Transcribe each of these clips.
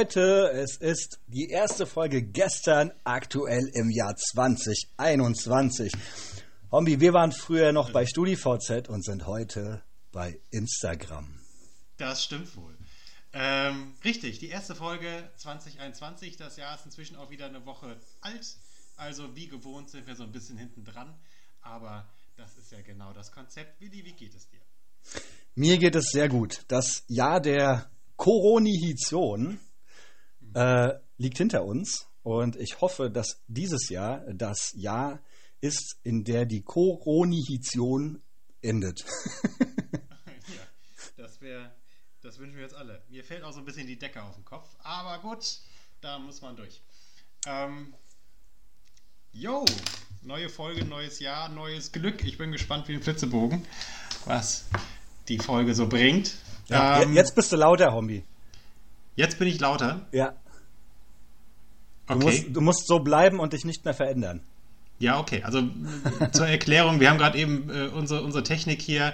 Leute, es ist die erste Folge gestern, aktuell im Jahr 2021. Hombi, wir waren früher noch bei StudiVZ und sind heute bei Instagram. Das stimmt wohl. Ähm, richtig, die erste Folge 2021. Das Jahr ist inzwischen auch wieder eine Woche alt. Also wie gewohnt sind wir so ein bisschen hinten dran. Aber das ist ja genau das Konzept. Willi, wie geht es dir? Mir geht es sehr gut. Das Jahr der Koronihition äh, liegt hinter uns und ich hoffe, dass dieses Jahr das Jahr ist, in der die Koronihition endet. ja, das wäre, das wünschen wir jetzt alle. Mir fällt auch so ein bisschen die Decke auf den Kopf, aber gut, da muss man durch. Ähm, Jo, neue Folge, neues Jahr, neues Glück. Ich bin gespannt wie ein Flitzebogen, was die Folge so bringt. Ja, ähm, jetzt bist du lauter, Hombi. Jetzt bin ich lauter? Ja. Du, okay. musst, du musst so bleiben und dich nicht mehr verändern. Ja, okay. Also zur Erklärung, wir haben gerade eben äh, unsere, unsere Technik hier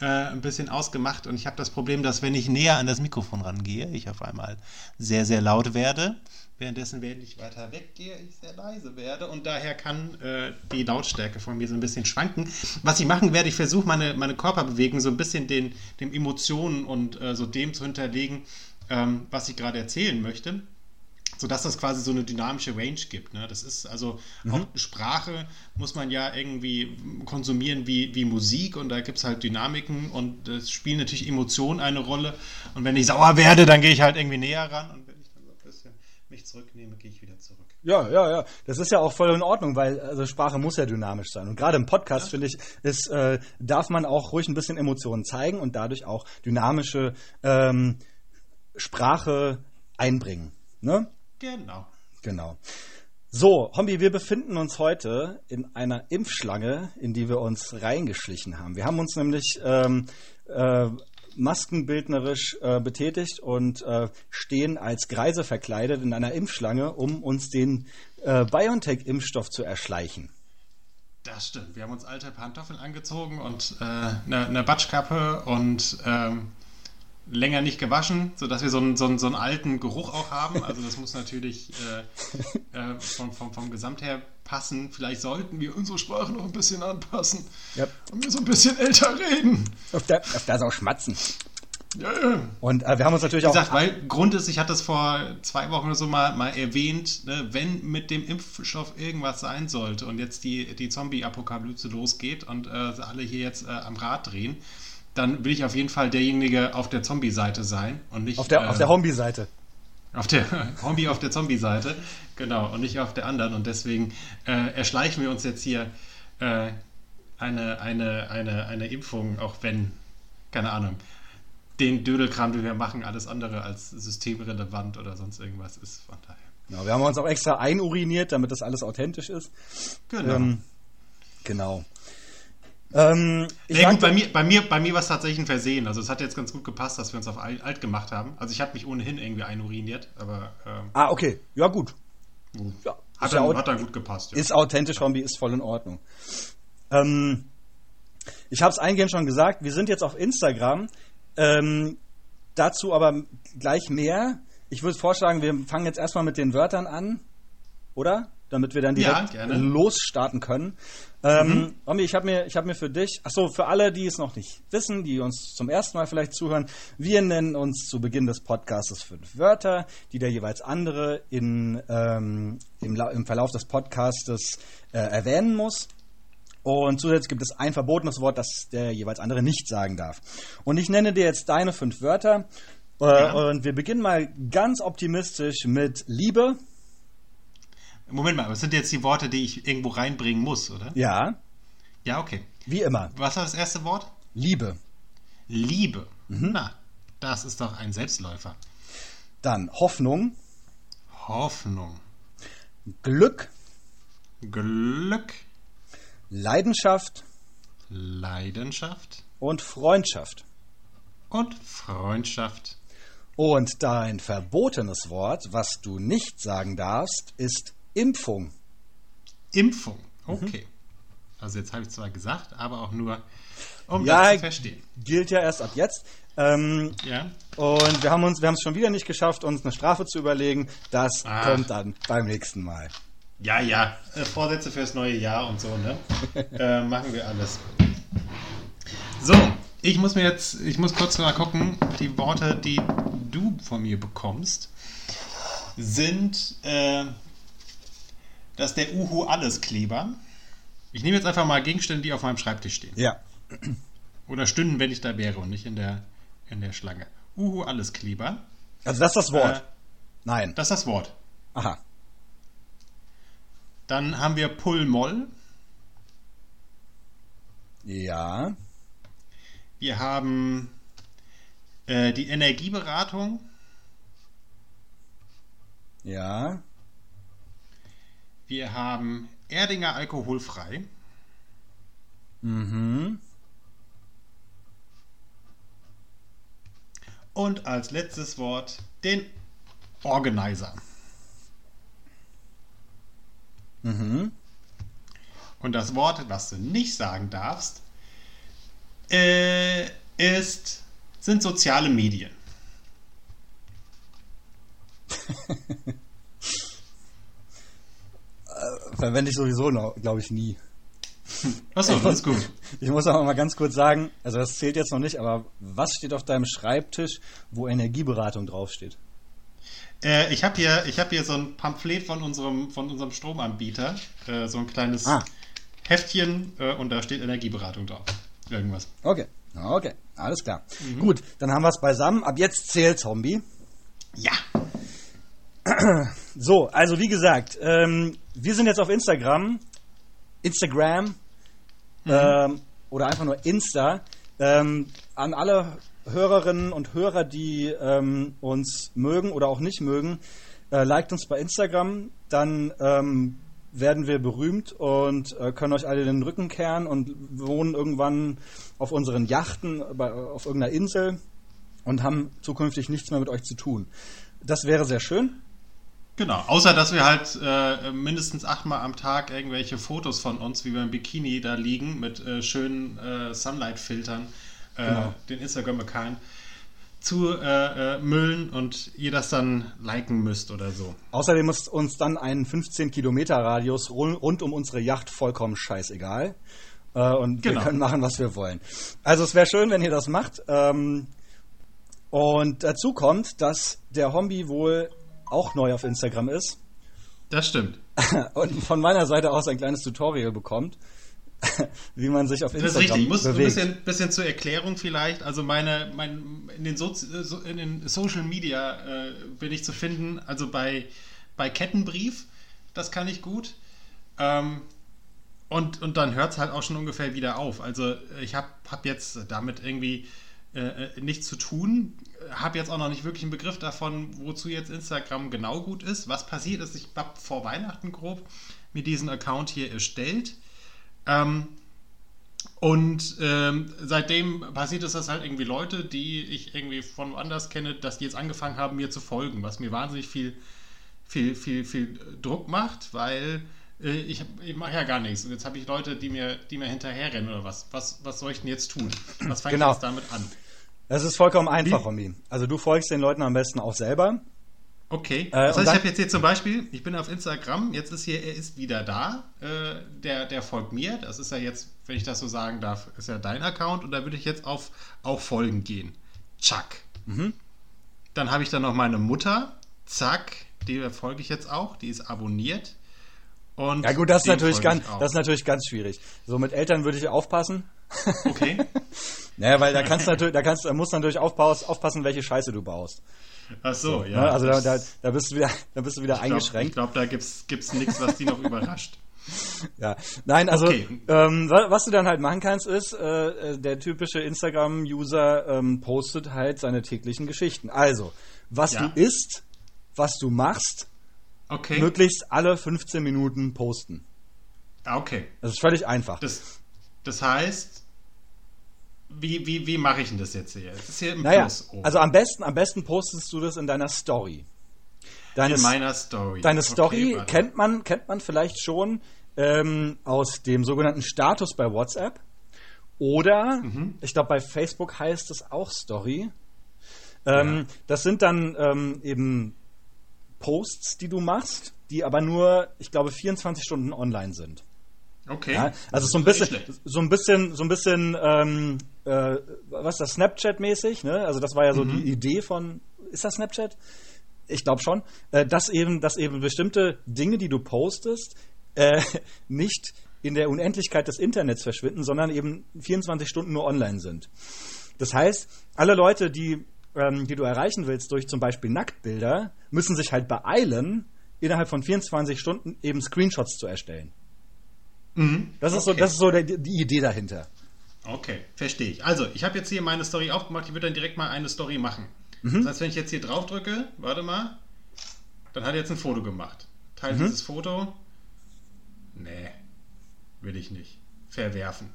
äh, ein bisschen ausgemacht und ich habe das Problem, dass wenn ich näher an das Mikrofon rangehe, ich auf einmal sehr, sehr laut werde. Währenddessen, wenn ich weiter weggehe, ich sehr leise werde und daher kann äh, die Lautstärke von mir so ein bisschen schwanken. Was ich machen werde, ich versuche meine, meine Körperbewegung so ein bisschen den, den Emotionen und äh, so dem zu hinterlegen, ähm, was ich gerade erzählen möchte sodass das quasi so eine dynamische Range gibt. Ne? Das ist also mhm. auch Sprache muss man ja irgendwie konsumieren wie, wie Musik und da gibt es halt Dynamiken und es spielen natürlich Emotionen eine Rolle. Und wenn ich sauer werde, dann gehe ich halt irgendwie näher ran und mich zurücknehme, gehe ich wieder zurück. Ja, ja, ja. Das ist ja auch voll in Ordnung, weil also Sprache muss ja dynamisch sein. Und gerade im Podcast, ja. finde ich, ist, äh, darf man auch ruhig ein bisschen Emotionen zeigen und dadurch auch dynamische ähm, Sprache einbringen. Ne? Genau. Genau. So, Hombi, wir befinden uns heute in einer Impfschlange, in die wir uns reingeschlichen haben. Wir haben uns nämlich ähm, äh, maskenbildnerisch äh, betätigt und äh, stehen als Greise verkleidet in einer Impfschlange, um uns den äh, BioNTech-Impfstoff zu erschleichen. Das stimmt. Wir haben uns alte Pantoffeln angezogen und eine, äh, eine Batschkappe und ähm, länger nicht gewaschen, sodass wir so einen, so, einen, so einen alten Geruch auch haben. Also das muss natürlich äh, äh, vom, vom, vom Gesamt her passen. Vielleicht sollten wir unsere Sprache noch ein bisschen anpassen yep. und wir so ein bisschen älter reden. Auf der, auch schmatzen. Ja, ja. Und äh, wir haben uns natürlich Wie gesagt, auch. weil Grund ist, ich hatte es vor zwei Wochen oder so mal, mal erwähnt, ne, wenn mit dem Impfstoff irgendwas sein sollte und jetzt die, die Zombie-Apokalypse losgeht und äh, alle hier jetzt äh, am Rad drehen, dann will ich auf jeden Fall derjenige auf der Zombie-Seite sein und nicht. Auf der, äh, auf der Hombi-Seite. Auf der Hombi auf der Zombie-Seite, genau, und nicht auf der anderen. Und deswegen äh, erschleichen wir uns jetzt hier äh, eine, eine, eine, eine Impfung, auch wenn, keine Ahnung, den Dödelkram, den wir machen, alles andere als systemrelevant oder sonst irgendwas ist. Von daher. Genau, wir haben uns auch extra einuriniert, damit das alles authentisch ist. Genau. Ähm, genau. Ähm, ja, gut, bei mir, bei mir, bei mir war es tatsächlich ein Versehen. Also es hat jetzt ganz gut gepasst, dass wir uns auf alt gemacht haben. Also ich habe mich ohnehin irgendwie einuriniert, aber. Ähm, ah, okay. Ja, gut. Ja, hat, dann, ja hat dann gut gepasst. Ja. Ist authentisch, Hombi, ist voll in Ordnung. Ähm, ich habe es eingehend schon gesagt, wir sind jetzt auf Instagram. Ähm, dazu aber gleich mehr. Ich würde vorschlagen, wir fangen jetzt erstmal mit den Wörtern an, oder? Damit wir dann direkt ja, losstarten können. Ähm, mhm. ich habe mir, hab mir für dich, achso, für alle, die es noch nicht wissen, die uns zum ersten Mal vielleicht zuhören, wir nennen uns zu Beginn des Podcasts fünf Wörter, die der jeweils andere in, ähm, im, im, Verlauf des Podcastes äh, erwähnen muss. Und zusätzlich gibt es ein verbotenes Wort, das der jeweils andere nicht sagen darf. Und ich nenne dir jetzt deine fünf Wörter. Äh, ja. Und wir beginnen mal ganz optimistisch mit Liebe. Moment mal, was sind jetzt die Worte, die ich irgendwo reinbringen muss, oder? Ja. Ja, okay. Wie immer. Was war das erste Wort? Liebe. Liebe. Mhm. Na, das ist doch ein Selbstläufer. Dann Hoffnung. Hoffnung. Glück. Glück. Leidenschaft. Leidenschaft. Und Freundschaft. Und Freundschaft. Und dein verbotenes Wort, was du nicht sagen darfst, ist Impfung. Impfung, okay. Mhm. Also jetzt habe ich zwar gesagt, aber auch nur, um ja, das zu verstehen. Gilt ja erst ab jetzt. Ähm, Ja. und wir haben uns, wir haben es schon wieder nicht geschafft, uns eine Strafe zu überlegen. Das Ah. kommt dann beim nächsten Mal. Ja, ja. Äh, Vorsätze fürs neue Jahr und so, ne? äh, machen wir alles. So, ich muss mir jetzt, ich muss kurz mal gucken, die Worte, die du von mir bekommst, sind äh, das ist der Uhu Alleskleber. Ich nehme jetzt einfach mal Gegenstände, die auf meinem Schreibtisch stehen. Ja. Oder stünden, wenn ich da wäre und nicht in der, in der Schlange. Uhu Alleskleber. Also das ist das Wort. Äh, Nein. das ist das Wort. Aha. Dann haben wir Pull-Moll. Ja. Wir haben äh, die Energieberatung. Ja. Wir haben Erdinger alkoholfrei. Mhm. Und als letztes Wort den Organizer. Mhm. Und das Wort, was du nicht sagen darfst, äh, ist, sind soziale Medien. Verwende ich sowieso, glaube ich, nie. Achso, das ist gut. Ich muss aber mal ganz kurz sagen, also das zählt jetzt noch nicht, aber was steht auf deinem Schreibtisch, wo Energieberatung draufsteht? Äh, ich habe hier, ich hab hier so ein Pamphlet von unserem, von unserem Stromanbieter, äh, so ein kleines Ah. Heftchen äh, und da steht Energieberatung drauf. Irgendwas. Okay, okay, alles klar. Gut, dann haben wir es beisammen. Ab jetzt zählt Zombie. Ja. So, also wie gesagt, ähm, wir sind jetzt auf Instagram, Instagram ähm, oder einfach nur Insta. Ähm, an alle Hörerinnen und Hörer, die ähm, uns mögen oder auch nicht mögen, äh, liked uns bei Instagram, dann ähm, werden wir berühmt und äh, können euch alle den Rücken kehren und wohnen irgendwann auf unseren Yachten bei, auf irgendeiner Insel und haben zukünftig nichts mehr mit euch zu tun. Das wäre sehr schön. Genau, außer dass wir halt äh, mindestens achtmal am Tag irgendwelche Fotos von uns, wie wir im Bikini da liegen, mit äh, schönen äh, Sunlight-Filtern, äh, Genau. den Instagram-Account zu äh, äh, müllen und ihr das dann liken müsst oder so. Außerdem ist uns dann ein 15 Kilometer Radius run- rund um unsere Yacht vollkommen scheißegal. Und Genau. wir können machen, was wir wollen. Also es wäre schön, wenn ihr das macht. Ähm, und dazu kommt, dass der Hombi wohl auch neu auf Instagram ist Das stimmt. und von meiner Seite aus ein kleines Tutorial bekommt, wie man sich auf Das Instagram ist richtig. Ich muss ein bisschen, bisschen zur Erklärung vielleicht. Also meine, mein, in, den so- in den Social Media äh, bin ich zu finden. Also bei, bei Kettenbrief, das kann ich gut. Ähm, und, und dann hört es halt auch schon ungefähr wieder auf. Also ich habe hab jetzt damit irgendwie äh, äh, nichts zu tun. Habe jetzt auch noch nicht wirklich einen Begriff davon, wozu jetzt Instagram genau gut ist. Was passiert ist, ich habe vor Weihnachten grob mir diesen Account hier erstellt. Ähm, und ähm, seitdem passiert es, dass halt irgendwie Leute, die ich irgendwie von woanders kenne, dass die jetzt angefangen haben, mir zu folgen, was mir wahnsinnig viel, viel, viel, viel Druck macht, weil äh, ich, ich mache ja gar nichts. Und jetzt habe ich Leute, die mir, die mir hinterherrennen oder was. Was, was soll ich denn jetzt tun? Was fange Genau. ich jetzt damit an? Das ist vollkommen einfach, Hombi. Also du folgst den Leuten am besten auch selber. Okay. Äh, das heißt, ich habe jetzt hier zum Beispiel, ich bin auf Instagram, jetzt ist hier, er ist wieder da, äh, der, der folgt mir. Das ist ja jetzt, wenn ich das so sagen darf, ist ja dein Account und da würde ich jetzt auf auf Folgen gehen. Zack. Mhm. Dann habe ich dann noch meine Mutter. Zack. Die folge ich jetzt auch. Die ist abonniert. Und Ja gut, das ist natürlich ganz, das ist natürlich ganz schwierig. So mit Eltern würde ich aufpassen. Okay. Naja, weil da kannst du natürlich, da kannst, da musst du natürlich aufpassen, welche Scheiße du baust. Ach so, ja. ne? Also da, da, da bist du wieder, da bist du wieder ich glaub- eingeschränkt. Ich glaube, da gibt es nichts, was die noch überrascht. Ja, nein, also Okay. ähm, wa- was du dann halt machen kannst, ist, äh, äh, der typische Instagram-User ähm, postet halt seine täglichen Geschichten. Also, was Ja. du isst, was du machst, Okay. möglichst alle 15 Minuten posten. Ah, Okay. Das ist völlig einfach. Das, das heißt, wie, wie, wie mache ich denn das jetzt hier? Es ist hier im naja, Plus oben. also am besten, am besten postest du das in deiner Story. Deine, in meiner Story. deine Okay, Story warte. kennt man, kennt man vielleicht schon ähm, aus dem sogenannten Status bei WhatsApp. Oder, ich glaube, bei Facebook heißt es auch Story. Ähm, Ja. Das sind dann ähm, eben Posts, die du machst, die aber nur, ich glaube, 24 Stunden online sind. Okay. Ja, also so ein bisschen, so ein bisschen, so ein bisschen, ähm, äh, was ist das Snapchat-mäßig, ne? Also das war ja so Mhm. die Idee von, ist das Snapchat? Ich glaube schon, äh, dass eben, dass eben bestimmte Dinge, die du postest, äh, nicht in der Unendlichkeit des Internets verschwinden, sondern eben 24 Stunden nur online sind. Das heißt, alle Leute, die, ähm, die du erreichen willst durch zum Beispiel Nacktbilder, müssen sich halt beeilen, innerhalb von 24 Stunden eben Screenshots zu erstellen. Mhm. Das ist so, Okay. das ist so der, die Idee dahinter. Okay, verstehe ich. Also, ich habe jetzt hier meine Story aufgemacht. Ich würde dann direkt mal eine Story machen. Mhm. Das heißt, wenn ich jetzt hier drauf drücke, warte mal, dann hat er jetzt ein Foto gemacht. Teilt Mhm. dieses Foto. Nee, will ich nicht. Verwerfen.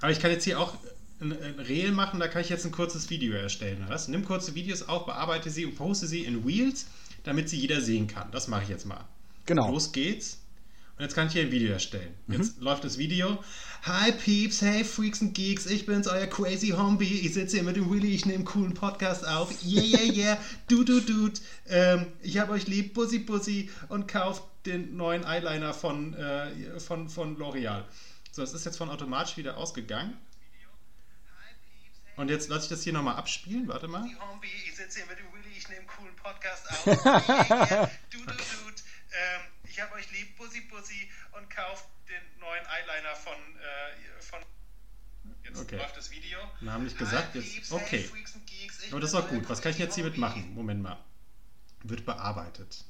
Aber ich kann jetzt hier auch ein, ein Reel machen, da kann ich jetzt ein kurzes Video erstellen. Was? Nimm kurze Videos auf, bearbeite sie und poste sie in Reels, damit sie jeder sehen kann. Das mache ich jetzt mal. Genau. Los geht's. Und jetzt kann ich hier ein Video erstellen. Mhm. Jetzt läuft das Video. Hi Peeps, hey Freaks und Geeks, ich bin's, euer Crazy Homie. Ich sitze hier mit dem Willy, ich nehme einen coolen Podcast auf. Yeah, yeah, yeah. Du, du, du. Ähm, ich hab euch lieb, Bussi, Bussi. Und kauft den neuen Eyeliner von, äh, von, von L'Oreal. So, es ist jetzt von automatisch wieder ausgegangen. Und jetzt lasse ich das hier nochmal abspielen. Warte mal. Homie, ich sitze hier mit dem Willy, ich nehme einen coolen Podcast auf. Yeah, yeah. Du, du, du. Ähm, ich hab euch lieb, Bussi, Bussi und kauft den neuen Eyeliner von, äh, von Jetzt Okay. läuft das Video. Wir haben nicht gesagt, Hi, jetzt- Peeps, okay. hey, Geeks, das ist auch gut. Was kann ich jetzt hiermit machen? Moment mal. Wird bearbeitet.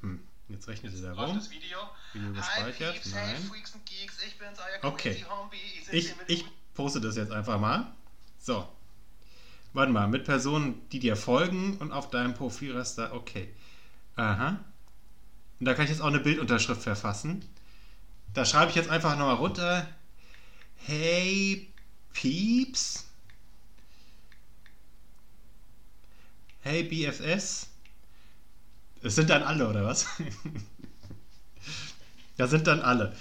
Hm. Jetzt rechnet er Läuft rum. das Video. Video gespeichert? Peeps, hey, Nein. Freaks and Geeks, ich bin's, euer Okay. Ich ich poste das jetzt einfach mal. So. Warte mal, mit Personen, die dir folgen und auf deinem Profilraster. Okay. Aha. Und da kann ich jetzt auch eine Bildunterschrift verfassen. Da schreibe ich jetzt einfach nochmal runter. Hey Peeps. Hey BFS. Es sind dann alle, oder was? Das sind dann alle.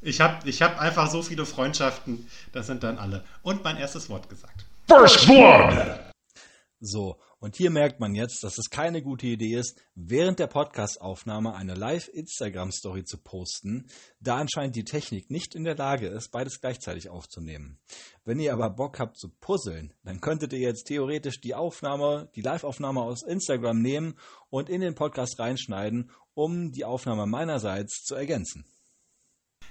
Ich habe ich hab einfach so viele Freundschaften, das sind dann alle. Und mein erstes Wort gesagt. First Blood! So, und hier merkt man jetzt, dass es keine gute Idee ist, während der Podcastaufnahme eine Live-Instagram-Story zu posten, da anscheinend die Technik nicht in der Lage ist, beides gleichzeitig aufzunehmen. Wenn ihr aber Bock habt zu puzzeln, dann könntet ihr jetzt theoretisch die Aufnahme, die Live-Aufnahme aus Instagram nehmen und in den Podcast reinschneiden, um die Aufnahme meinerseits zu ergänzen.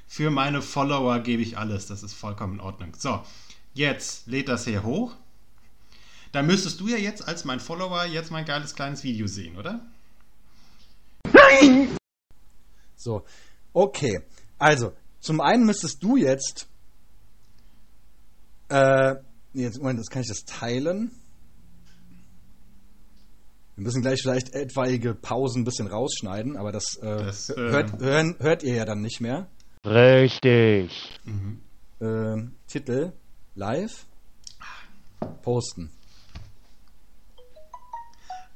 Für meine Follower gebe ich alles, das ist vollkommen in Ordnung. So, jetzt lädt das hier hoch. Da müsstest du ja jetzt als mein Follower jetzt mein geiles kleines Video sehen, oder? So, okay. Also, zum einen müsstest du jetzt. Äh, jetzt, Moment, jetzt kann ich das teilen. Wir müssen gleich vielleicht etwaige Pausen ein bisschen rausschneiden, aber das, äh, Das, äh, hört, hören, hört ihr ja dann nicht mehr. Richtig. Äh, Titel live posten.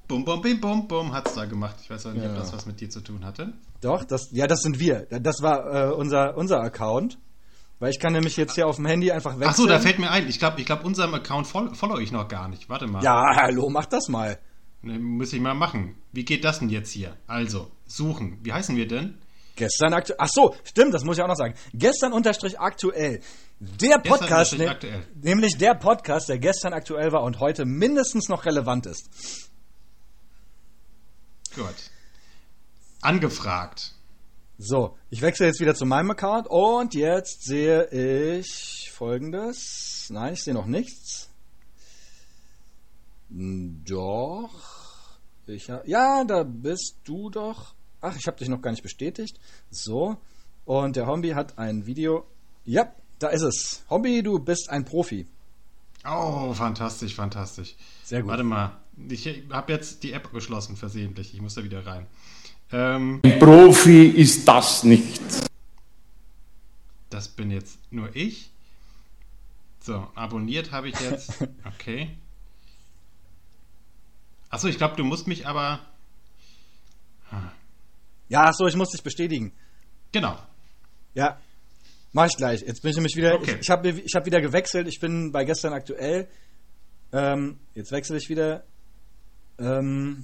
Bum, bum, bim, bum, bum, hat's da gemacht. Ich weiß auch nicht, ob Ja. das was mit dir zu tun hatte. Doch, das, ja, das sind wir. Das war äh, unser, unser Account. Weil ich kann nämlich jetzt hier auf dem Handy einfach wechseln. Ach so, da fällt mir ein. Ich glaube, ich glaub, unserem Account fol follow ich noch gar nicht. Warte mal. Ja, hallo, mach das mal. Ne, muss ich mal machen. Wie geht das denn jetzt hier? Also, suchen. Wie heißen wir denn? Gestern aktuell. Ach so, stimmt, das muss ich auch noch sagen. Gestern unterstrich aktuell. Der Podcast, ne, aktuell. nämlich der Podcast, der gestern aktuell war und heute mindestens noch relevant ist. Gut. Angefragt. So, ich wechsle jetzt wieder zu meinem Account und jetzt sehe ich folgendes. Nein, ich sehe noch nichts. Hm, Doch. Ich ja, da bist du doch. Ach, ich habe dich noch gar nicht bestätigt. So. Und der Hombi hat ein Video. Ja, da ist es. Hombi, du bist ein Profi. Oh, fantastisch, fantastisch. Sehr gut. Warte mal. Ich habe jetzt die App geschlossen, versehentlich. Ich muss da wieder rein. Ähm, Ein Profi ist das nicht. das bin jetzt nur ich. So, abonniert habe ich jetzt. Okay. Achso, ich glaube, du musst mich aber. Ja, ach so, ich muss dich bestätigen. Genau. Ja. Mach ich gleich. Jetzt bin ich nämlich wieder. Okay. Ich, ich habe ich hab wieder gewechselt. Ich bin bei gestern aktuell. Ähm, jetzt wechsle ich wieder. Ähm,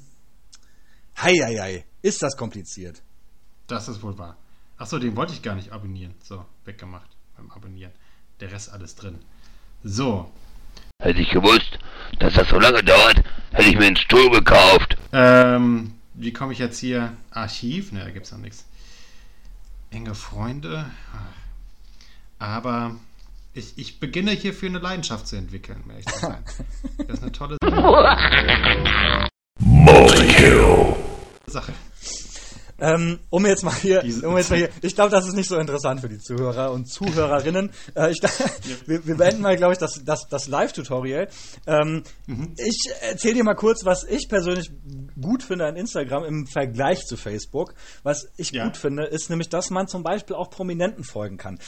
hei, hei, hei. Ist das kompliziert? Das ist wohl wahr. Achso, den wollte ich gar nicht abonnieren. So, weggemacht beim Abonnieren. Der Rest alles drin. So. Hätte ich gewusst, dass das so lange dauert, hätte ich mir einen Stuhl gekauft. Ähm, wie komme ich jetzt hier? Archiv? Ne, da gibt es noch nichts. Enge Freunde. Aber ich, ich beginne hierfür eine Leidenschaft zu entwickeln, um ehrlich zu sein. Das ist eine tolle Sache. Ähm, um jetzt mal hier, um jetzt mal hier, ich glaube, das ist nicht so interessant für die Zuhörer und Zuhörerinnen. Äh, ich, wir, wir beenden mal, glaube ich, das, das, das Live-Tutorial. Ähm, Mhm. Ich erzähle dir mal kurz, was ich persönlich gut finde an Instagram im Vergleich zu Facebook. Was ich Ja. gut finde, ist nämlich, dass man zum Beispiel auch Prominenten folgen kann.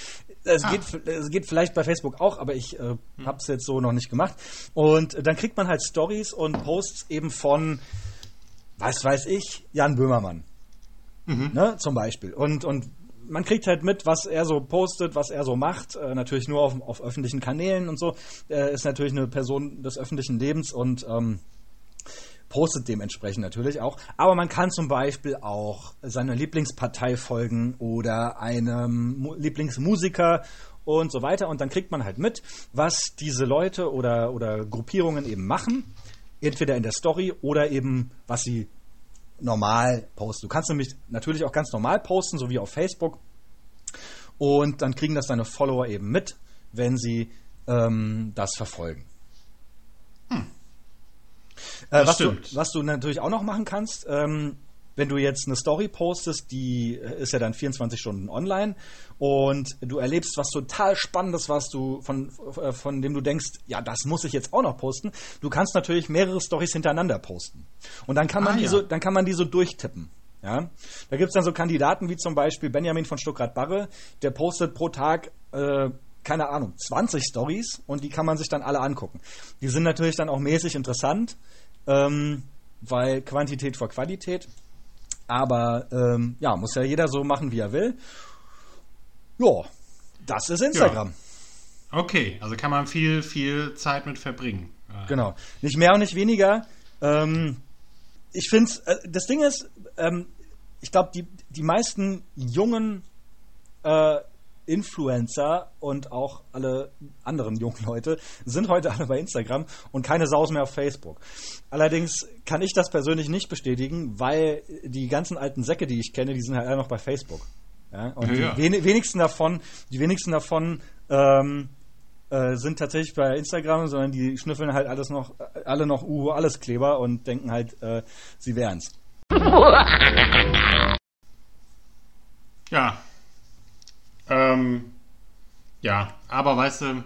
Es, Ah. geht, es geht vielleicht bei Facebook auch, aber ich äh, Hm. habe es jetzt so noch nicht gemacht. Und dann kriegt man halt Stories und Posts eben von, was weiß ich, Jan Böhmermann ne, zum Beispiel. Und, und man kriegt halt mit, was er so postet, was er so macht. Äh, natürlich nur auf, auf öffentlichen Kanälen und so. Er ist natürlich eine Person des öffentlichen Lebens und ähm, postet dementsprechend natürlich auch. Aber man kann zum Beispiel auch seiner Lieblingspartei folgen oder einem Mu Lieblingsmusiker und so weiter. Und dann kriegt man halt mit, was diese Leute oder, oder Gruppierungen eben machen. Entweder in der Story oder eben, was sie normal posten. Du kannst nämlich natürlich auch ganz normal posten, so wie auf Facebook. Und dann kriegen das deine Follower eben mit, wenn sie ähm, das verfolgen. Äh, Das was, du, was du natürlich auch noch machen kannst, ähm, wenn du jetzt eine Story postest, die äh, ist ja dann 24 Stunden online und du erlebst was total Spannendes, was du von, äh, von dem du denkst, ja, das muss ich jetzt auch noch posten. Du kannst natürlich mehrere Stories hintereinander posten. Und dann kann man Ah, die ja. so, dann kann man die so durchtippen. Ja? Da gibt es dann so Kandidaten wie zum Beispiel Benjamin von Stuckrad-Barre, der postet pro Tag, äh, keine Ahnung, 20 Stories und die kann man sich dann alle angucken. Die sind natürlich dann auch mäßig interessant, ähm, weil Quantität vor Qualität. Aber ähm, ja, muss ja jeder so machen, wie er will. Ja, das ist Instagram. Okay, also kann man viel, viel Zeit mit verbringen. Äh, Genau. Nicht mehr und nicht weniger. Ähm, ich finde, äh, das Ding ist, ähm, ich glaube, die, die meisten jungen äh, Influencer und auch alle anderen jungen Leute sind heute alle bei Instagram und keine Saus mehr auf Facebook. Allerdings kann ich das persönlich nicht bestätigen, weil die ganzen alten Säcke, die ich kenne, die sind halt alle noch bei Facebook. Ja? Und Ja, die weni- wenigsten davon, die wenigsten davon ähm, äh, sind tatsächlich bei Instagram, sondern die schnüffeln halt alles noch, äh, alle noch Uhu alles Kleber und denken halt, äh, sie wären's. Ja. Ähm, ja, aber weißt du,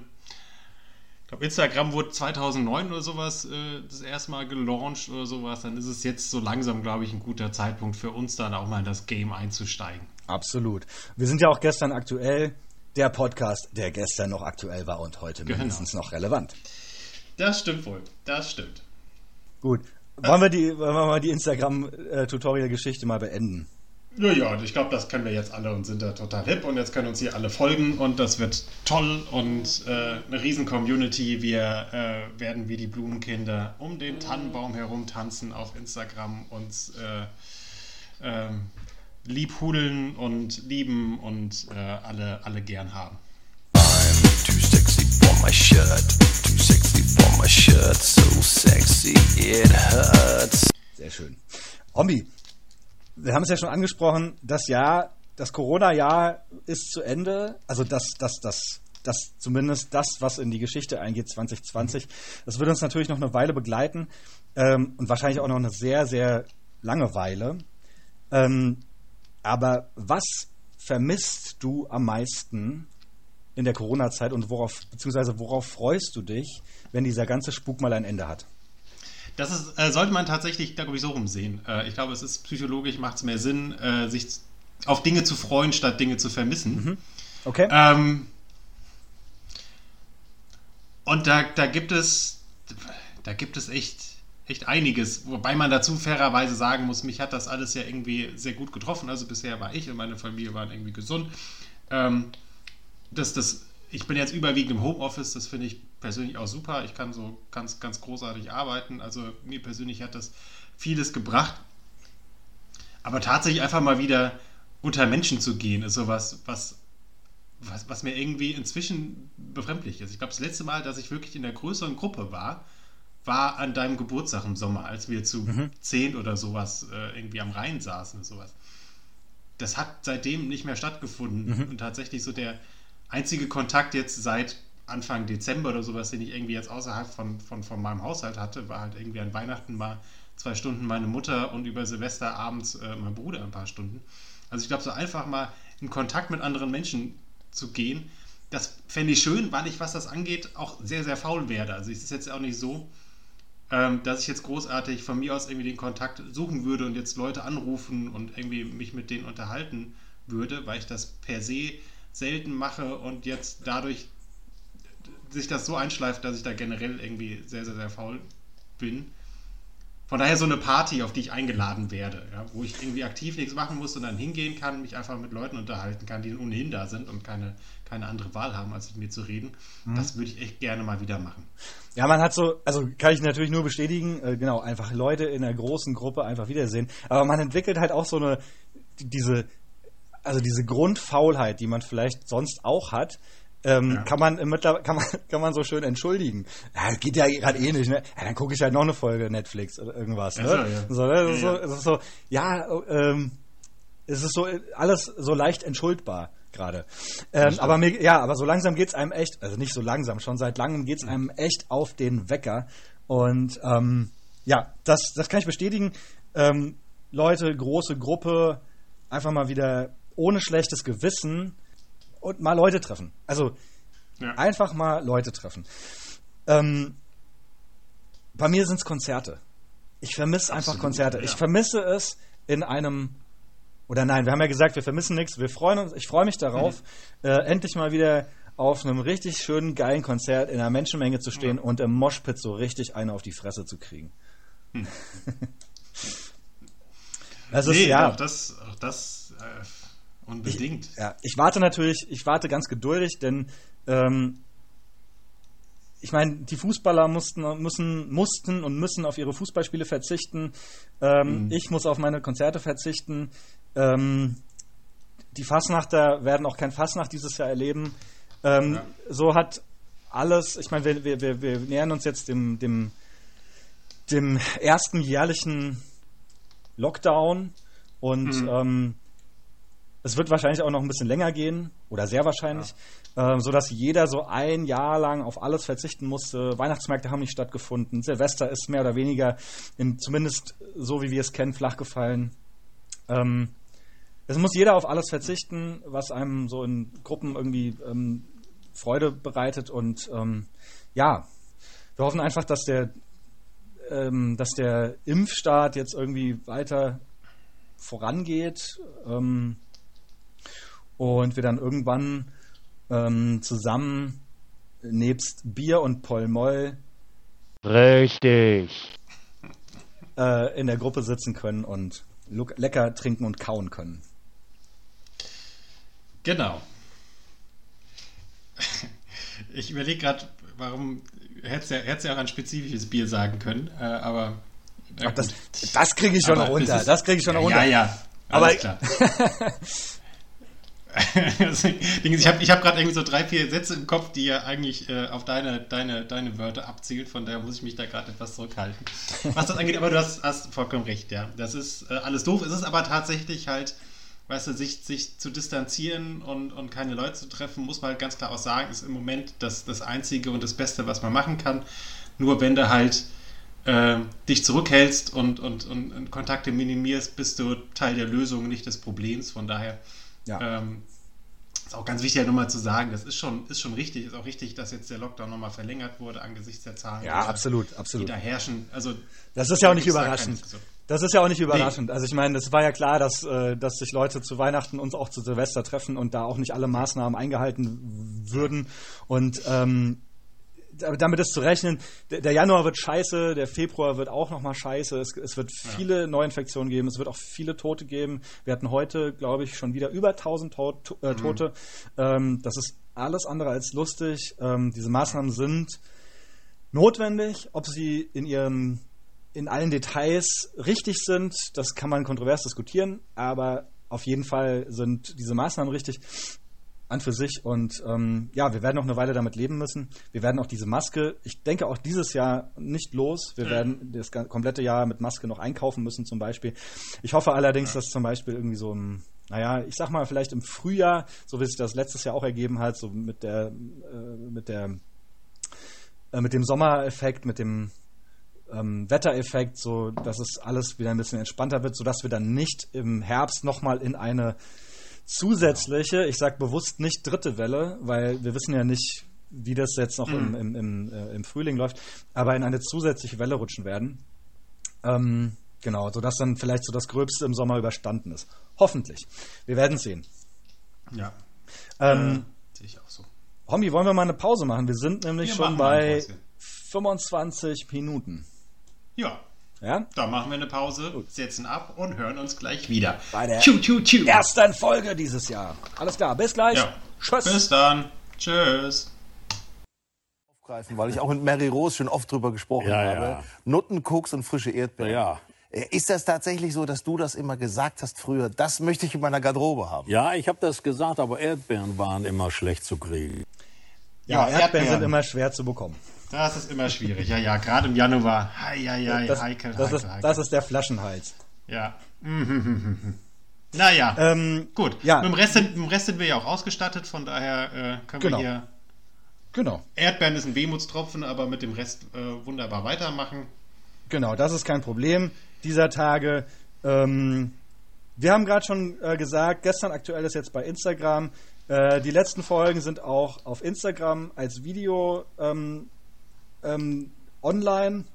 ich glaube, Instagram wurde 2009 oder sowas äh, das erste Mal gelauncht oder sowas. Dann ist es jetzt so langsam, glaube ich, ein guter Zeitpunkt für uns dann auch mal in das Game einzusteigen. Absolut. Wir sind ja auch gestern aktuell. Der Podcast, der gestern noch aktuell war und heute Genau. mindestens noch relevant. Das stimmt wohl. Das stimmt. Gut. Wollen wir die, wollen wir mal die Instagram-Tutorial-Geschichte mal beenden? Ja, ja, und ich glaube, das können wir jetzt alle und sind da total hip und jetzt können uns hier alle folgen und das wird toll und äh, eine riesen Community. Wir äh, werden wie die Blumenkinder um den Tannenbaum herum tanzen auf Instagram, uns äh, ähm, liebhudeln und lieben und äh, alle, alle gern haben. I'm too sexy for my shirt. Too sexy for my shirt. So sexy it hurts. Sehr schön. Ombi, wir haben es ja schon angesprochen, das Jahr, das Corona-Jahr ist zu Ende. Also das, das, das, das zumindest das, was in die Geschichte eingeht, 2020. Das wird uns natürlich noch eine Weile begleiten ähm, und wahrscheinlich auch noch eine sehr, sehr lange Weile. Ähm, aber was vermisst du am meisten in der Corona-Zeit und worauf, beziehungsweise worauf freust du dich, wenn dieser ganze Spuk mal ein Ende hat? Das ist, äh, sollte man tatsächlich, glaube ich, so rumsehen. Äh, ich glaube, es ist psychologisch, macht es mehr Sinn, äh, sich auf Dinge zu freuen, statt Dinge zu vermissen. Okay? Ähm, und da, da gibt es, da gibt es echt, echt einiges, wobei man dazu fairerweise sagen muss, mich hat das alles ja irgendwie sehr gut getroffen. Also bisher war ich und meine Familie waren irgendwie gesund. Ähm, das, das, ich bin jetzt überwiegend im Homeoffice, das finde ich persönlich auch super. Ich kann so ganz, ganz großartig arbeiten. Also mir persönlich hat das vieles gebracht. Aber tatsächlich einfach mal wieder unter Menschen zu gehen, ist sowas, was, was, was mir irgendwie inzwischen befremdlich ist. Ich glaube, das letzte Mal, dass ich wirklich in der größeren Gruppe war, war an deinem Geburtstag im Sommer, als wir zu zehn oder sowas äh, irgendwie am Rhein saßen oder sowas. Das hat seitdem nicht mehr stattgefunden. Und tatsächlich so der einzige Kontakt jetzt seit Anfang Dezember oder sowas, den ich irgendwie jetzt außerhalb von, von, von meinem Haushalt hatte, war halt irgendwie an Weihnachten mal zwei Stunden meine Mutter und über Silvester abends äh, mein Bruder ein paar Stunden. Also ich glaube, so einfach mal in Kontakt mit anderen Menschen zu gehen, das fände ich schön, weil ich, was das angeht, auch sehr, sehr faul werde. Also es ist jetzt auch nicht so, ähm, dass ich jetzt großartig von mir aus irgendwie den Kontakt suchen würde und jetzt Leute anrufen und irgendwie mich mit denen unterhalten würde, weil ich das per se selten mache und jetzt dadurch sich das so einschleift, dass ich da generell irgendwie sehr, sehr, sehr faul bin. Von daher so eine Party, auf die ich eingeladen werde, ja, wo ich irgendwie aktiv nichts machen muss und dann hingehen kann, mich einfach mit Leuten unterhalten kann, die ohnehin da sind und keine, keine andere Wahl haben, als mit mir zu reden. Das würde ich echt gerne mal wieder machen. Ja, man hat so, also kann ich natürlich nur bestätigen, äh, genau, einfach Leute in einer großen Gruppe einfach wiedersehen. Aber man entwickelt halt auch so eine, die- diese, also diese Grundfaulheit, die man vielleicht sonst auch hat, ähm, Ja. kann man im Mittler kann man kann man so schön entschuldigen. Ja, geht ja gerade eh nicht, ne? Ja, dann gucke ich halt noch eine Folge Netflix oder irgendwas, ne? So, ja. So, ne? Ja, so, ja. es ist so, ja, ähm, es ist so äh, alles so leicht entschuldbar gerade. Ähm, aber mir, ja, aber so langsam geht's einem echt, also nicht so langsam, schon seit langem geht's einem echt auf den Wecker. Und ähm, ja, das, das kann ich bestätigen. Ähm, Leute, große Gruppe, einfach mal wieder ohne schlechtes Gewissen und mal Leute treffen. Also Ja. einfach mal Leute treffen. Ähm, bei mir sind's Konzerte. Ich vermisse einfach Konzerte. Ich ja. vermisse es in einem oder nein, wir haben ja gesagt, wir vermissen nichts. Wir freuen uns. Ich freue mich darauf, Mhm. äh, endlich mal wieder auf einem richtig schönen, geilen Konzert in einer Menschenmenge zu stehen und im Moshpit so richtig eine auf die Fresse zu kriegen. Hm. das ist nee, ja. auch das, auch das äh, unbedingt. Ja, ich warte natürlich, ich warte ganz geduldig, denn ähm, ich meine, die Fußballer mussten, müssen, mussten und müssen auf ihre Fußballspiele verzichten. Ähm, Mhm. Ich muss auf meine Konzerte verzichten. Ähm, die Fasnachter werden auch kein Fasnacht dieses Jahr erleben. Ähm, Ja. So hat alles, ich meine, wir, wir, wir, wir nähern uns jetzt dem, dem, dem ersten jährlichen Lockdown und Mhm. ähm, es wird wahrscheinlich auch noch ein bisschen länger gehen oder sehr wahrscheinlich, ähm, so dass jeder so ein Jahr lang auf alles verzichten musste. Weihnachtsmärkte haben nicht stattgefunden. Silvester ist mehr oder weniger, in, zumindest so wie wir es kennen, flach gefallen. Ähm, es muss jeder auf alles verzichten, was einem so in Gruppen irgendwie ähm, Freude bereitet und ähm, ja, wir hoffen einfach, dass der ähm, dass der Impfstart jetzt irgendwie weiter vorangeht ähm, und wir dann irgendwann ähm, zusammen nebst Bier und Polmoll Richtig. äh, in der Gruppe sitzen können und lecker trinken und kauen können. Genau. Ich überlege gerade, warum hättest du ja, hättest ja auch ein spezifisches Bier sagen können, äh, aber Ach, das das kriege ich schon Aber noch runter. es ist- Das kriege ich schon noch ja, runter. Ja, ja. Aber- Alles klar. Ist, ich habe ich hab gerade irgendwie so drei, vier Sätze im Kopf, die ja eigentlich äh, auf deine, deine, deine Wörter abzielen, von daher muss ich mich da gerade etwas zurückhalten. Was das angeht, aber du hast, hast vollkommen recht, ja. Das ist äh, alles doof. Es ist aber tatsächlich halt, weißt du, sich, sich zu distanzieren und, und keine Leute zu treffen, muss man halt ganz klar auch sagen, ist im Moment das, das Einzige und das Beste, was man machen kann. Nur wenn du halt äh, dich zurückhältst und, und, und, und Kontakte minimierst, bist du Teil der Lösung, nicht des Problems. Von daher Ja. ähm, ist auch ganz wichtig, nochmal zu sagen, das ist schon, ist schon richtig, ist auch richtig, dass jetzt der Lockdown nochmal verlängert wurde angesichts der Zahlen, Ja, die da- absolut, die absolut. da herrschen. Also, Das ist ja auch nicht überraschend. Das ist ja auch nicht überraschend. Also ich meine, es war ja klar, dass, äh, dass sich Leute zu Weihnachten und auch zu Silvester treffen und da auch nicht alle Maßnahmen eingehalten würden. Und ähm, damit ist zu rechnen, der, Januar wird scheiße, der Februar wird auch nochmal scheiße, es, es wird viele Neuinfektionen geben, es wird auch viele Tote geben. Wir hatten heute, glaube ich, schon wieder über 1000 Tot, to- äh, Tote. Ähm, das ist alles andere als lustig. Ähm, diese Maßnahmen sind notwendig, ob sie in ihrem in allen Details richtig sind, das kann man kontrovers diskutieren, aber auf jeden Fall sind diese Maßnahmen richtig an für sich und ähm, ja, wir werden noch eine Weile damit leben müssen. Wir werden auch diese Maske, ich denke auch dieses Jahr nicht los. Wir werden das komplette Jahr mit Maske noch einkaufen müssen zum Beispiel. Ich hoffe allerdings, dass zum Beispiel irgendwie so im, naja, ich sag mal vielleicht im Frühjahr, so wie sich das letztes Jahr auch ergeben hat, so mit der, äh, mit der, äh, mit dem Sommereffekt, mit dem ähm, Wettereffekt, so dass es alles wieder ein bisschen entspannter wird, sodass wir dann nicht im Herbst nochmal in eine zusätzliche, ich sage bewusst nicht dritte Welle, weil wir wissen ja nicht, wie das jetzt noch im, im, im, äh, im Frühling läuft, aber in eine zusätzliche Welle rutschen werden. Ähm, genau, sodass dann vielleicht so das Gröbste im Sommer überstanden ist. Hoffentlich. Wir werden sehen. Ja. Ähm, Sehe ich auch so. Hommi, wollen wir mal eine Pause machen? Wir sind nämlich Wir schon bei Pause. 25 Minuten. Ja, Ja? da machen wir eine Pause, setzen ab und hören uns gleich wieder. Bei der Tschu, tschu, tschu. Ersten Folge dieses Jahr. Alles klar, bis gleich. Ja. Tschüss. Bis dann. Tschüss. aufgreifen, weil ich auch mit Mary Rose schon oft drüber gesprochen Ja, habe. ja. Nutten, Koks und frische Erdbeeren. Ja. Äh, Ist das tatsächlich so, dass du das immer gesagt hast früher? Das möchte ich in meiner Garderobe haben. Ja, ich habe das gesagt, aber Erdbeeren waren immer schlecht zu kriegen. Ja, Ja, Erdbeeren sind Erdbeeren. immer schwer zu bekommen. Das ist immer schwierig. Ja, ja, gerade im Januar. Hei, hei, hei, Das, heikel, das, heikel, ist, heikel. das ist der Flaschenhals. Ja. naja, Ähm, gut. ja. Mit, dem Rest sind, mit dem Rest sind wir ja auch ausgestattet, von daher äh, können Genau. wir hier. Genau, Erdbeeren ist ein Wehmutstropfen, aber mit dem Rest äh, wunderbar weitermachen. genau, das ist kein Problem dieser Tage. Ähm, wir haben gerade schon äh, gesagt, gestern aktuell ist jetzt bei Instagram. Äh, die letzten Folgen sind auch auf Instagram als Video ähm, ähm, online.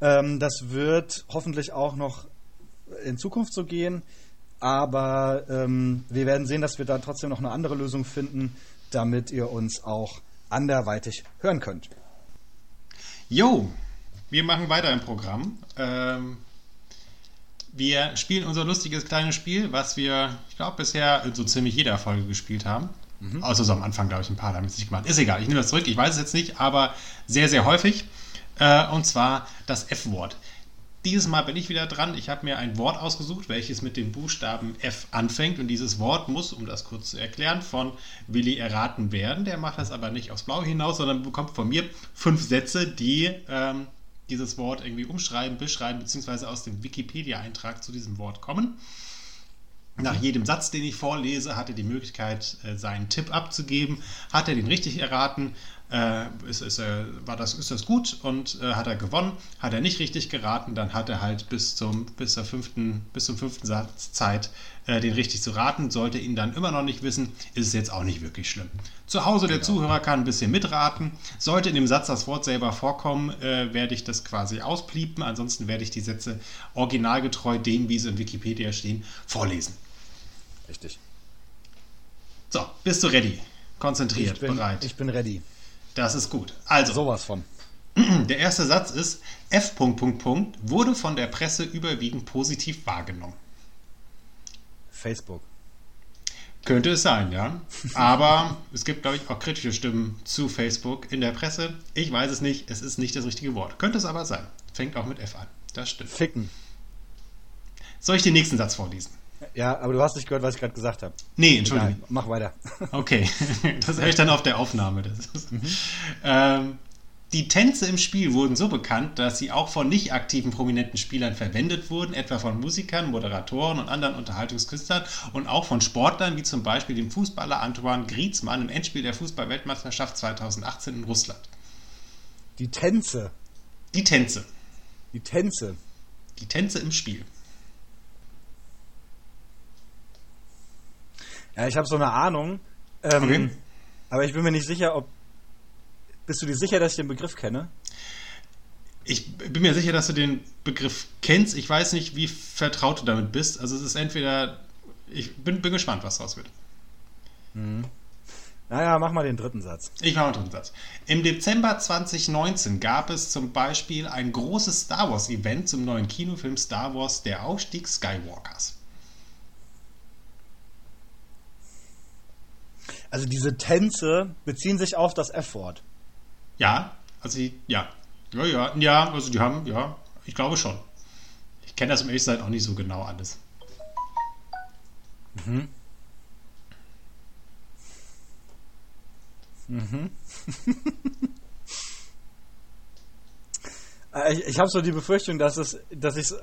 Ähm, das wird hoffentlich auch noch in Zukunft so gehen. Aber ähm, wir werden sehen, dass wir da trotzdem noch eine andere Lösung finden, damit ihr uns auch anderweitig hören könnt. Jo, wir machen weiter im Programm. Ähm, wir spielen unser lustiges kleines Spiel, was wir, ich glaube, bisher in so ziemlich jeder Folge gespielt haben. Außer so am Anfang, glaube ich, ein paar haben es nicht gemacht. Ist egal, ich nehme das zurück, ich weiß es jetzt nicht, aber sehr, sehr häufig. Äh, und zwar das F-Wort. Dieses Mal bin ich wieder dran. Ich habe mir ein Wort ausgesucht, welches mit dem Buchstaben F anfängt. Und dieses Wort muss, um das kurz zu erklären, von Willi erraten werden. Der macht das aber nicht aufs Blaue hinaus, sondern bekommt von mir fünf Sätze, die ähm, dieses Wort irgendwie umschreiben, beschreiben, beziehungsweise aus dem Wikipedia-Eintrag zu diesem Wort kommen. Nach jedem Satz, den ich vorlese, hat er die Möglichkeit, äh, seinen Tipp abzugeben. Hat er den richtig erraten, äh, ist, ist, war das, ist das gut und äh, hat er gewonnen. Hat er nicht richtig geraten, dann hat er halt bis zum, bis zur fünften, bis zum fünften Satz Zeit, den richtig zu raten. Sollte ihn dann immer noch nicht wissen, ist es jetzt auch nicht wirklich schlimm. Zu Hause der Zuhörer kann ein bisschen mitraten. Sollte in dem Satz das Wort selber vorkommen, werde ich das quasi auspliepen. Ansonsten werde ich die Sätze originalgetreu dem, wie sie in Wikipedia stehen, vorlesen. Richtig. So, bist du ready? Konzentriert, Ich bin, bereit. ich bin ready. das ist gut. Also, Sowas von. der erste Satz ist: F. Punkt, Punkt, Punkt, wurde von der Presse überwiegend positiv wahrgenommen. Facebook. Könnte es sein, ja. Aber es gibt, glaube ich, auch kritische Stimmen zu Facebook in der Presse. Ich weiß es nicht. Es ist nicht das richtige Wort. Könnte es aber sein. Fängt auch mit F an. Das stimmt. Ficken. Soll ich den nächsten Satz vorlesen? Ja, aber du hast nicht gehört, was ich gerade gesagt habe. Nee, Egal, Entschuldigung. mach weiter. Okay, das höre ich dann auf der Aufnahme. Das ist, ähm, die Tänze im Spiel wurden so bekannt, dass sie auch von nicht aktiven prominenten Spielern verwendet wurden, etwa von Musikern, Moderatoren und anderen Unterhaltungskünstlern und auch von Sportlern wie zum Beispiel dem Fußballer Antoine Griezmann im Endspiel der Fußball-Weltmeisterschaft 2018 in Russland. Die Tänze. Die Tänze. Die Tänze. Die Tänze im Spiel. Ja, ich habe so eine Ahnung. Ähm, Okay. Aber ich bin mir nicht sicher, ob. Bist du dir sicher, dass ich den Begriff kenne? Ich bin mir sicher, dass du den Begriff kennst. Ich weiß nicht, wie vertraut du damit bist. Also es ist entweder. Ich bin, bin gespannt, was draus wird. Naja, mach mal den dritten Satz. Ich mache einen dritten Satz. Im Dezember 2019 gab es zum Beispiel ein großes Star Wars Event zum neuen Kinofilm Star Wars Der Aufstieg Skywalkers. Also diese Tänze beziehen sich auf das F-Wort. Ja, also die, ja. Ja, ja, ja, also die haben, ja, ich glaube schon. Ich kenne das zu sein auch nicht so genau alles. Äh, Ich, ich habe so die Befürchtung, dass es, dass ich es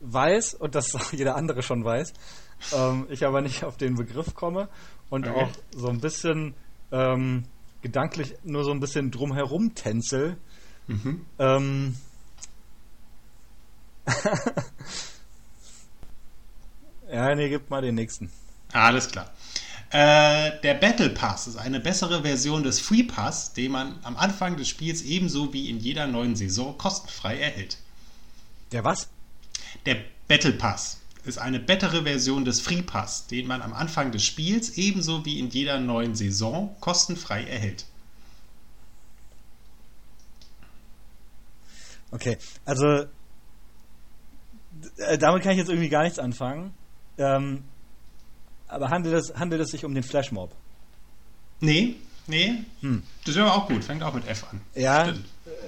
weiß und dass jeder andere schon weiß. Ähm, ich aber nicht auf den Begriff komme und Okay. auch so ein bisschen ähm, gedanklich nur so ein bisschen drumherum tänzel. Ähm, ja, nee, gib mal den nächsten. Alles klar. Äh, der Battle Pass ist eine bessere Version des Free Pass, den man am Anfang des Spiels ebenso wie in jeder neuen Saison kostenfrei erhält. Der was? Der Battle Pass ist eine bessere Version des Free Pass, den man am Anfang des Spiels ebenso wie in jeder neuen Saison kostenfrei erhält. Okay, also äh, damit kann ich jetzt irgendwie gar nichts anfangen. Ähm, aber handelt es, handelt es sich um den Flashmob? Nee, nee, das wäre auch gut, fängt auch mit F an. Ja,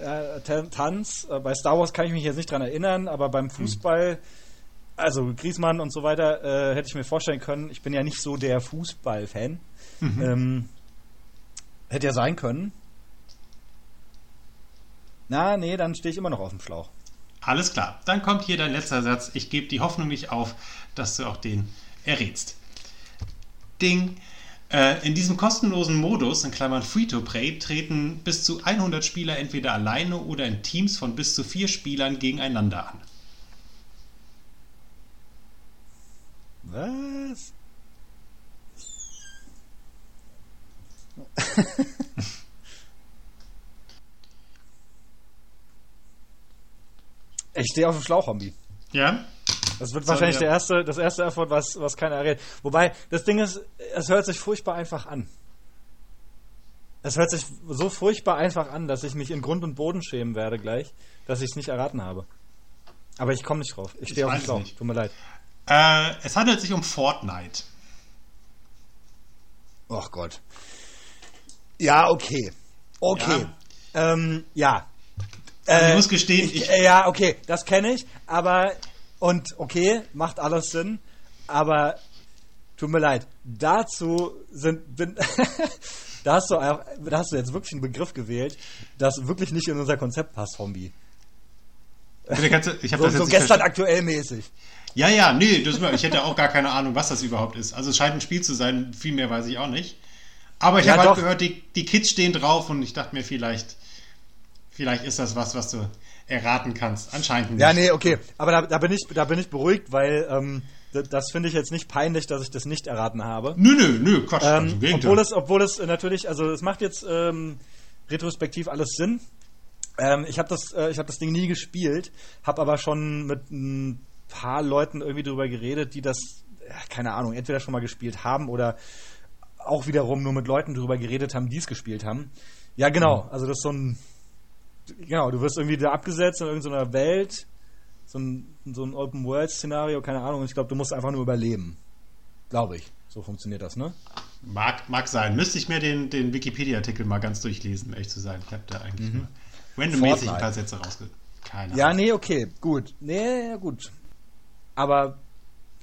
äh, Tan- Tanz. Äh, bei Star Wars kann ich mich jetzt nicht dran erinnern, aber beim Fußball, also Griezmann und so weiter, äh, hätte ich mir vorstellen können. Ich bin ja nicht so der Fußball-Fan. Ähm, hätte ja sein können. Na, nee, dann stehe ich immer noch auf dem Schlauch. Alles klar, dann kommt hier dein letzter Satz. Ich gebe die Hoffnung nicht auf, dass du auch den errätst. Ding. Äh, in diesem kostenlosen Modus, in Klammern Free-to-Play, treten bis zu 100 Spieler entweder alleine oder in Teams von bis zu vier Spielern gegeneinander an. Was? ich stehe auf dem Schlauch, Hombi. Ja? Das wird wahrscheinlich wir- der erste, das erste Erfolg, was, was keiner errät. Wobei, das Ding ist, es hört sich furchtbar einfach an. Es hört sich so furchtbar einfach an, dass ich mich in Grund und Boden schämen werde gleich, dass ich es nicht erraten habe. Aber ich komme nicht drauf. Ich stehe auf dem Schlauch. nicht. Tut mir leid. Äh, es handelt sich um Fortnite. Ach Gott. Ja, okay. Okay. Ja. Ähm, ja. Also ich Äh, muss gestehen, ich, ich, äh, ja, okay, das kenne ich, aber und okay, macht alles Sinn, aber tut mir leid, dazu sind bin, da hast du da hast du jetzt wirklich einen Begriff gewählt, das wirklich nicht in unser Konzept passt, du- ich habe So, das jetzt so gestern aktuell mäßig. Ja, ja, nee, das, ich hätte auch gar keine Ahnung, was das überhaupt ist. Also es scheint ein Spiel zu sein, viel mehr weiß ich auch nicht. Aber ich Ja, habe halt gehört, die, die Kids stehen drauf und ich dachte mir, vielleicht, vielleicht ist das was, was du erraten kannst. Anscheinend nicht. Ja, nee, okay, aber da, da bin ich da bin ich beruhigt, weil ähm, das, das finde ich jetzt nicht peinlich, dass ich das nicht erraten habe. Nö, nö, nö, Quatsch. also, Ähm, Gegenteil. obwohl es, obwohl es natürlich, also es macht jetzt ähm, retrospektiv alles Sinn. Ähm, ich habe das, äh, ich habe das Ding nie gespielt, habe aber schon mit paar Leuten irgendwie drüber geredet, die das, keine Ahnung, entweder schon mal gespielt haben oder auch wiederum nur mit Leuten drüber geredet haben, die es gespielt haben. Ja, genau. Also das ist so ein, genau, du wirst irgendwie da abgesetzt in irgendeiner Welt, so ein, so ein Open World Szenario, keine Ahnung. und Ich glaube, du musst einfach nur überleben, glaube ich. So funktioniert das, ne? mag, mag sein. Müsste ich mir den, den Wikipedia-Artikel mal ganz durchlesen, um ehrlich zu sein. Ich habe da eigentlich nur randommäßig ein paar. Sätze rausge... Keine Ja, nee, okay, gut. Nee, gut. Aber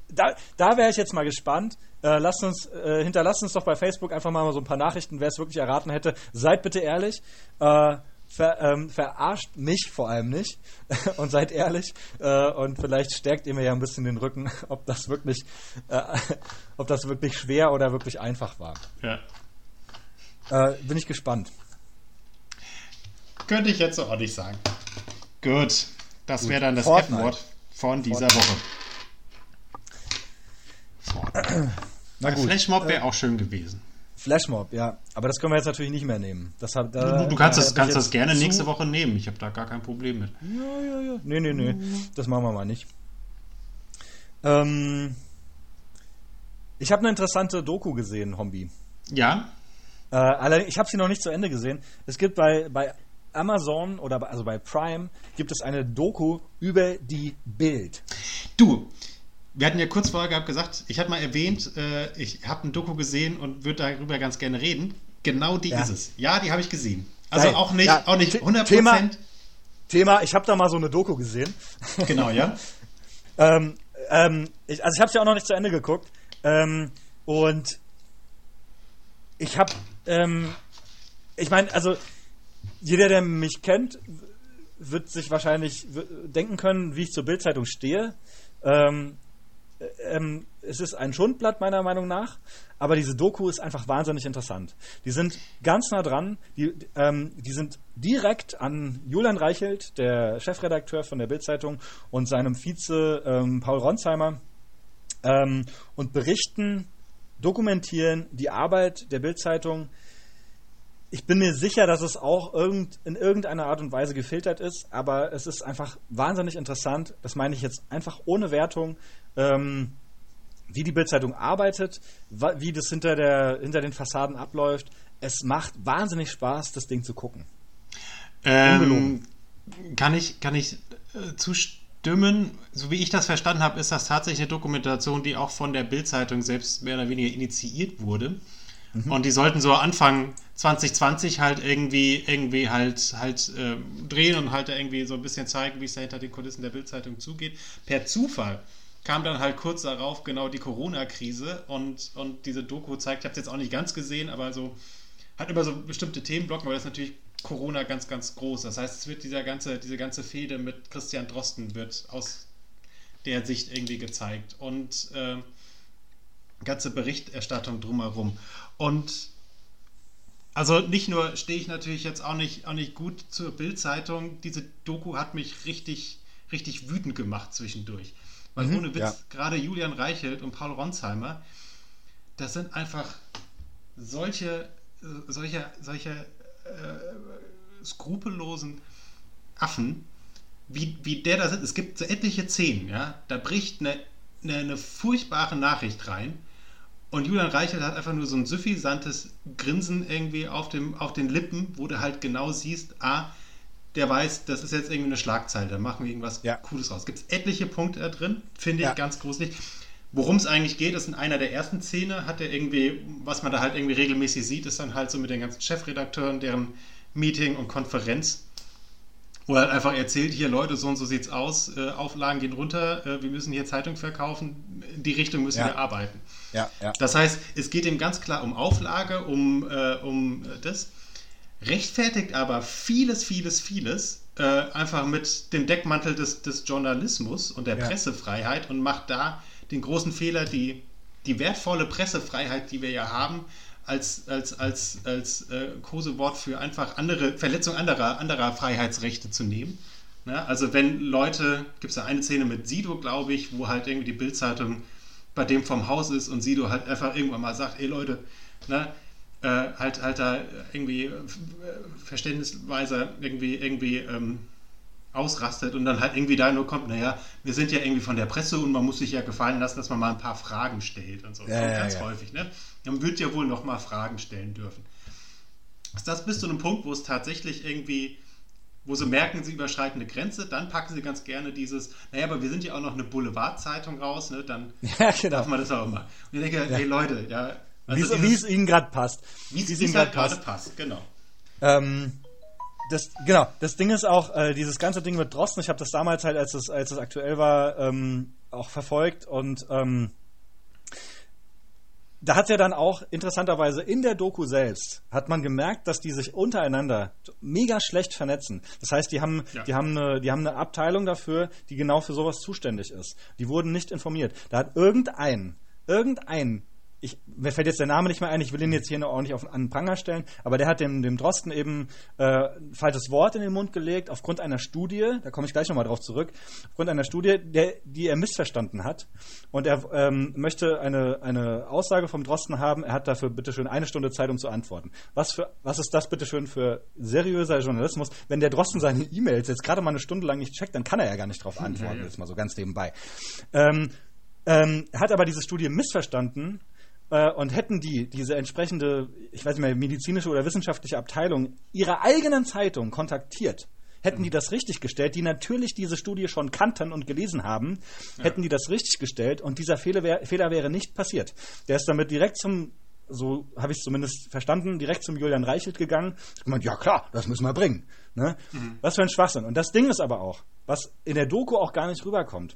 da, da wäre ich jetzt mal gespannt. Äh, lasst uns, äh, hinterlasst uns doch bei Facebook einfach mal so ein paar Nachrichten, wer es wirklich erraten hätte. Seid bitte ehrlich. Äh, ver, ähm, verarscht mich vor allem nicht und seid ehrlich äh, und vielleicht stärkt ihr mir ja ein bisschen den Rücken, ob das wirklich, äh, ob das wirklich schwer oder wirklich einfach war. Ja. Äh, bin ich gespannt. Könnte ich jetzt so nicht sagen. Gut, das wäre dann das Fortnite. F-Wort von dieser Woche. Na Ein gut. Flashmob wäre auch schön gewesen. Flashmob, ja. Aber das können wir jetzt natürlich nicht mehr nehmen. Das hab, da, Du, du kannst, da das, kannst das gerne zu- nächste Woche nehmen. Ich habe da gar kein Problem mit. Ja, ja, ja. Nee, nee, nee. Das machen wir mal nicht. Ähm, ich habe eine interessante Doku gesehen, Hombi. Ja, Äh, allerdings, ich habe sie noch nicht zu Ende gesehen. Es gibt bei, bei Amazon oder bei, also bei Prime gibt es eine Doku über die Bild. du. Wir hatten ja kurz vorher gehabt gesagt, ich hatte mal erwähnt, äh, ich habe ein Doku gesehen und würde darüber ganz gerne reden. Genau die Ja. ist es. Ja, die habe ich gesehen. Also Geil. auch nicht, Ja, auch nicht The- 100 Thema-. Thema, ich habe da mal so eine Doku gesehen. Genau, ja. Ähm, ähm, ich, also ich habe es ja auch noch nicht zu Ende geguckt. Ähm, und ich habe, ähm, ich meine, also jeder, der mich kennt, wird sich wahrscheinlich denken können, wie ich zur Bildzeitung stehe. Ähm, äh, ähm, es ist ein Schundblatt meiner Meinung nach, aber diese Doku ist einfach wahnsinnig interessant. Die sind ganz nah dran, die, ähm, die sind direkt an Julian Reichelt, der Chefredakteur von der Bildzeitung, und seinem Vize ähm, Paul Ronsheimer ähm, und berichten, dokumentieren die Arbeit der Bildzeitung. Ich bin mir sicher, dass es auch irgend, in irgendeiner Art und Weise gefiltert ist, aber es ist einfach wahnsinnig interessant. Das meine ich jetzt einfach ohne Wertung. Ähm, wie die Bildzeitung arbeitet, wie das hinter, der, hinter den Fassaden abläuft. Es macht wahnsinnig Spaß, das Ding zu gucken. Ähm, kann ich, kann ich äh, zustimmen? So wie ich das verstanden habe, ist das tatsächlich eine Dokumentation, die auch von der Bild-Zeitung selbst mehr oder weniger initiiert wurde. Und die sollten so Anfang 2020 halt irgendwie, irgendwie halt, halt äh, drehen und halt irgendwie so ein bisschen zeigen, wie es da hinter den Kulissen der Bild-Zeitung zugeht. Per Zufall kam dann halt kurz darauf genau die Corona-Krise und, und diese Doku zeigt, ich habe es jetzt auch nicht ganz gesehen, aber so hat immer so bestimmte Themenblocken, weil das natürlich Corona ganz, ganz groß. Das heißt, es wird dieser ganze, diese ganze Fehde mit Christian Drosten wird aus der Sicht irgendwie gezeigt und äh, ganze Berichterstattung drumherum. Und also nicht nur stehe ich natürlich jetzt auch nicht, auch nicht gut zur Bild-Zeitung, diese Doku hat mich richtig, richtig wütend gemacht zwischendurch. Weil ohne Witz, ja. gerade Julian Reichelt und Paul Ronsheimer, das sind einfach solche, solche, solche äh, skrupellosen Affen, wie, wie der da sitzt. Es gibt so etliche Szenen, ja, da bricht eine, eine, eine furchtbare Nachricht rein und Julian Reichelt hat einfach nur so ein suffisantes Grinsen irgendwie auf, dem, auf den Lippen, wo du halt genau siehst, ah, der weiß, das ist jetzt irgendwie eine Schlagzeile, da machen wir irgendwas Ja. Cooles raus. Gibt es etliche Punkte da drin, finde ich Ja. ganz gruselig. Worum es eigentlich geht, ist in einer der ersten Szene, hat er irgendwie, was man da halt irgendwie regelmäßig sieht, ist dann halt so mit den ganzen Chefredakteuren, deren Meeting und Konferenz, wo er halt einfach erzählt, hier Leute, so und so sieht's aus, äh, Auflagen gehen runter, äh, wir müssen hier Zeitung verkaufen, in die Richtung müssen Ja. wir arbeiten. Ja, ja. Das heißt, es geht ihm ganz klar um Auflage, um, äh, um äh, das, rechtfertigt aber vieles, vieles, vieles äh, einfach mit dem Deckmantel des, des Journalismus und der Ja. Pressefreiheit und macht da den großen Fehler, die, die wertvolle Pressefreiheit, die wir ja haben, als, als, als, als äh, Kosewort für einfach andere Verletzung anderer, anderer Freiheitsrechte zu nehmen. Ne? Also wenn Leute, gibt es da eine Szene mit Sido, glaube ich, wo halt irgendwie die Bildzeitung bei dem vom Haus ist und Sido halt einfach irgendwann mal sagt, ey Leute, ne, äh, halt, halt da irgendwie äh, verständnisweise irgendwie, irgendwie ähm, ausrastet und dann halt irgendwie da nur kommt, naja, wir sind ja irgendwie von der Presse und man muss sich ja gefallen lassen, dass man mal ein paar Fragen stellt und so. Ja, ja, ganz ja. häufig, ne? Man wird ja wohl noch mal Fragen stellen dürfen. Ist das bis zu einem Punkt, wo es tatsächlich irgendwie, wo sie merken, sie überschreiten eine Grenze, dann packen sie ganz gerne dieses, naja, aber wir sind ja auch noch eine Boulevardzeitung raus, ne? Dann Ja, genau. darf man das auch mal. Und ich denke, hey Leute, ja, also wie es ihnen gerade passt. wie es ihnen halt gerade gerade passt. passt, genau. Ähm, das, genau, das Ding ist auch, äh, dieses ganze Ding mit Drosten, ich habe das damals halt, als es, als es aktuell war, ähm, auch verfolgt und ähm, da hat ja dann auch interessanterweise in der Doku selbst hat man gemerkt, dass die sich untereinander mega schlecht vernetzen. Das heißt, die haben, Ja. die haben eine, die haben eine Abteilung dafür, die genau für sowas zuständig ist. Die wurden nicht informiert. Da hat irgendein, irgendein ich, mir fällt jetzt der Name nicht mehr ein, ich will ihn jetzt hier noch nicht auf, an den Pranger stellen, aber der hat dem, dem Drosten eben äh, ein falsches Wort in den Mund gelegt, aufgrund einer Studie, da komme ich gleich nochmal drauf zurück, aufgrund einer Studie, der, die er missverstanden hat. Und er ähm, möchte eine, eine Aussage vom Drosten haben, er hat dafür bitteschön eine Stunde Zeit, um zu antworten. Was, für, was ist das bitteschön für seriöser Journalismus? Wenn der Drosten seine E-Mails jetzt gerade mal eine Stunde lang nicht checkt, dann kann er ja gar nicht drauf antworten, jetzt mal so ganz nebenbei. Ähm, ähm, er hat aber diese Studie missverstanden und hätten die diese entsprechende, ich weiß nicht mehr, medizinische oder wissenschaftliche Abteilung ihrer eigenen Zeitung kontaktiert, hätten die das richtig gestellt, die natürlich diese Studie schon kannten und gelesen haben, hätten die das richtig gestellt und dieser Fehler, wär, Fehler wäre nicht passiert. Der ist damit direkt zum so habe ich es zumindest verstanden, direkt zum Julian Reichelt gegangen. Ich gemeint, ja klar, das müssen wir bringen. Ne? Was für ein Schwachsinn. Und das Ding ist aber auch, was in der Doku auch gar nicht rüberkommt.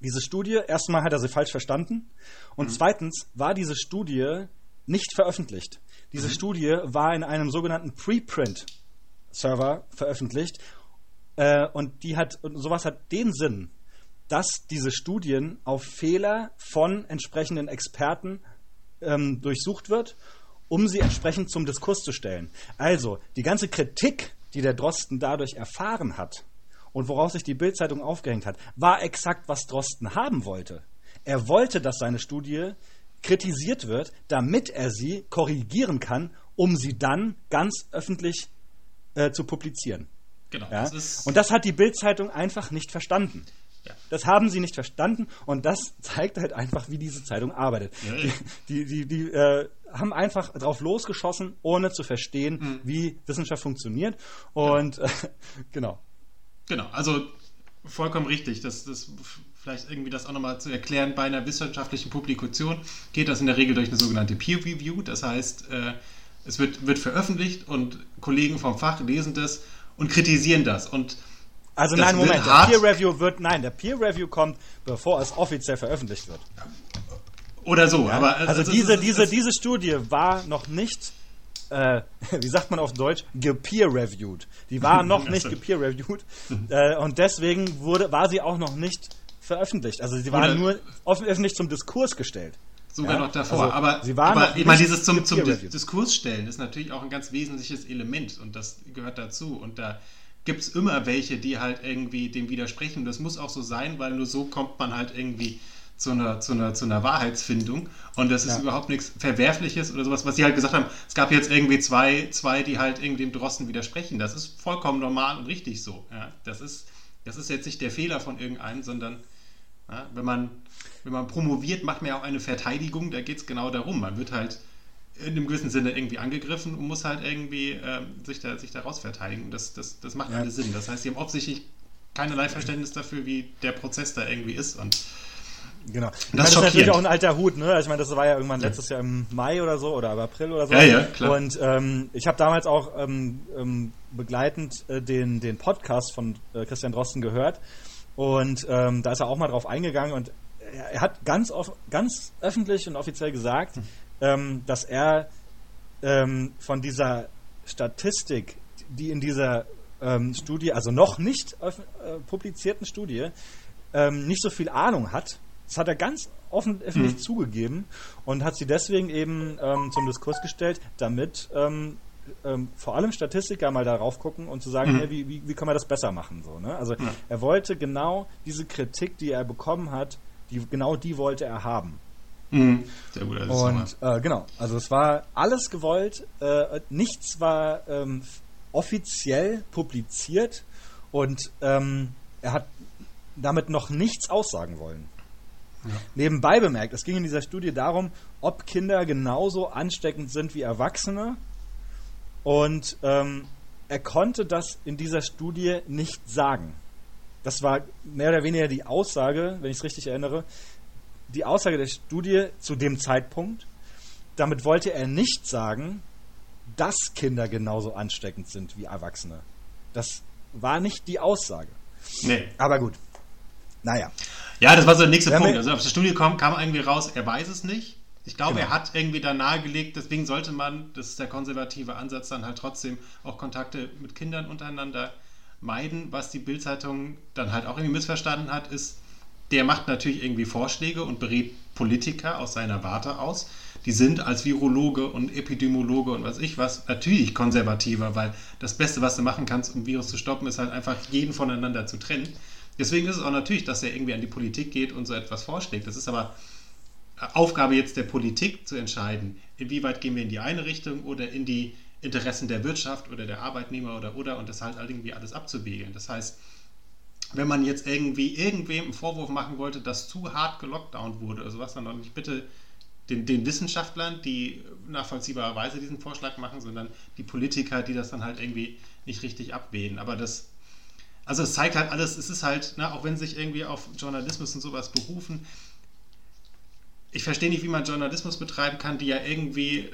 Diese Studie, erstmal hat er sie falsch verstanden und zweitens war diese Studie nicht veröffentlicht. Diese Studie war in einem sogenannten Preprint-Server veröffentlicht äh, und die hat und sowas hat den Sinn, dass diese Studien auf Fehler von entsprechenden Experten ähm, durchsucht wird, um sie entsprechend zum Diskurs zu stellen. Also, die ganze Kritik, die der Drosten dadurch erfahren hat und worauf sich die Bildzeitung aufgehängt hat, war exakt, was Drosten haben wollte. Er wollte, dass seine Studie kritisiert wird, damit er sie korrigieren kann, um sie dann ganz öffentlich äh, zu publizieren. Genau. Ja? Das Und das hat die Bildzeitung einfach nicht verstanden. Ja. Das haben sie nicht verstanden und das zeigt halt einfach, wie diese Zeitung arbeitet. Ja, Die, die, die, die äh, haben einfach drauf losgeschossen, ohne zu verstehen, Mhm. wie Wissenschaft funktioniert. Und äh, genau. Genau, also vollkommen richtig. Das, das vielleicht irgendwie das auch nochmal zu erklären. Bei einer wissenschaftlichen Publikation geht das in der Regel durch eine sogenannte Peer Review. Das heißt, äh, es wird, wird veröffentlicht und Kollegen vom Fach lesen das und kritisieren das. Und Also Das nein, Moment, der. Peer Review wird, nein, der Peer Review kommt, bevor es offiziell veröffentlicht wird. oder so, aber Also es- diese, es- es- diese, es- diese Studie war noch nicht, äh, wie sagt man auf Deutsch, gepeer-reviewed. Die war noch nicht gepeer-reviewed äh, und deswegen wurde, war sie auch noch nicht veröffentlicht. Also sie war nur öffentlich zum Diskurs gestellt. sogar Ja, noch davor. also aber sie waren aber noch ich meine, dieses zum, zum. Diskurs stellen ist natürlich auch ein ganz wesentliches Element und das gehört dazu. Und da gibt es immer welche, die halt irgendwie dem widersprechen. Das muss auch so sein, weil nur so kommt man halt irgendwie zu einer, zu einer, zu einer Wahrheitsfindung. Und das ist Ja. überhaupt nichts Verwerfliches oder sowas, was sie halt gesagt haben. Es gab jetzt irgendwie zwei, zwei die halt irgendwie dem Drosten widersprechen. Das ist vollkommen normal und richtig so. Ja, das, ist, das ist jetzt nicht der Fehler von irgendeinem, sondern ja, wenn, man, wenn man promoviert, macht man ja auch eine Verteidigung, da geht es genau darum. Man wird halt in einem gewissen Sinne irgendwie angegriffen und muss halt irgendwie ähm, sich, da, sich daraus verteidigen. Das, das, das macht Ja. alles Sinn. Das heißt, sie haben offensichtlich keinerlei Verständnis dafür, wie der Prozess da irgendwie ist. Und Genau. Das meine, das ist natürlich auch ein alter Hut, ne? Also Ich meine, das war ja irgendwann letztes Jahr im Mai oder so oder im April oder so. Ja, ja, klar. Und ähm, ich habe damals auch ähm, ähm, begleitend äh, den, den Podcast von äh, Christian Drosten gehört. Und ähm, da ist er auch mal drauf eingegangen und er, hat ganz, off ganz öffentlich und offiziell gesagt, Hm. ähm, dass er ähm, von dieser Statistik, die in dieser ähm, Studie, also noch nicht äh, publizierten Studie, ähm, nicht so viel Ahnung hat. Das hat er ganz offen öffentlich Mhm. zugegeben und hat sie deswegen eben ähm, zum Diskurs gestellt, damit ähm, ähm, vor allem Statistiker mal darauf gucken und zu sagen, Mhm. hey, wie, wie, wie können wir das besser machen? So, ne? Also Ja. er wollte genau diese Kritik, die er bekommen hat, die, genau die wollte er haben. sehr gut. Ist Und äh, genau, also es war alles gewollt, äh, nichts war ähm, offiziell publiziert und ähm, er hat damit noch nichts aussagen wollen. Nebenbei bemerkt, es ging in dieser Studie darum, ob Kinder genauso ansteckend sind wie Erwachsene und ähm, er konnte das in dieser Studie nicht sagen. Das war mehr oder weniger die Aussage, wenn ich es richtig erinnere, die Aussage der Studie zu dem Zeitpunkt. Damit wollte er nicht sagen, dass Kinder genauso ansteckend sind wie Erwachsene. Das war nicht die Aussage. nee. Aber gut. Naja. Ja, das war so der nächste haben Punkt. ja- Also auf der Studie kam, kam irgendwie raus, er weiß es nicht. Ich glaube, Genau. er hat irgendwie da nahegelegt, deswegen sollte man, das ist der konservative Ansatz, dann halt trotzdem auch Kontakte mit Kindern untereinander meiden. Was die Bildzeitung dann halt auch irgendwie missverstanden hat, ist, der macht natürlich irgendwie Vorschläge und berät Politiker aus seiner Warte aus. Die sind als Virologe und Epidemiologe und was ich was natürlich konservativer, weil das Beste, was du machen kannst, um Virus zu stoppen, ist halt einfach jeden voneinander zu trennen. Deswegen ist es auch natürlich, dass er irgendwie an die Politik geht und so etwas vorschlägt. Das ist aber Aufgabe jetzt der Politik zu entscheiden, inwieweit gehen wir in die eine Richtung oder in die Interessen der Wirtschaft oder der Arbeitnehmer oder oder und das halt irgendwie alles abzuwägen. Das heißt, wenn man jetzt irgendwie irgendwem einen Vorwurf machen wollte, dass zu hart gelockdownt wurde, also was dann doch nicht bitte den, den Wissenschaftlern, die nachvollziehbarerweise diesen Vorschlag machen, sondern die Politiker, die das dann halt irgendwie nicht richtig abwählen. Aber das, also es zeigt halt alles, es ist halt, ne, auch wenn sich irgendwie auf Journalismus und sowas berufen, ich verstehe nicht, wie man Journalismus betreiben kann, die ja irgendwie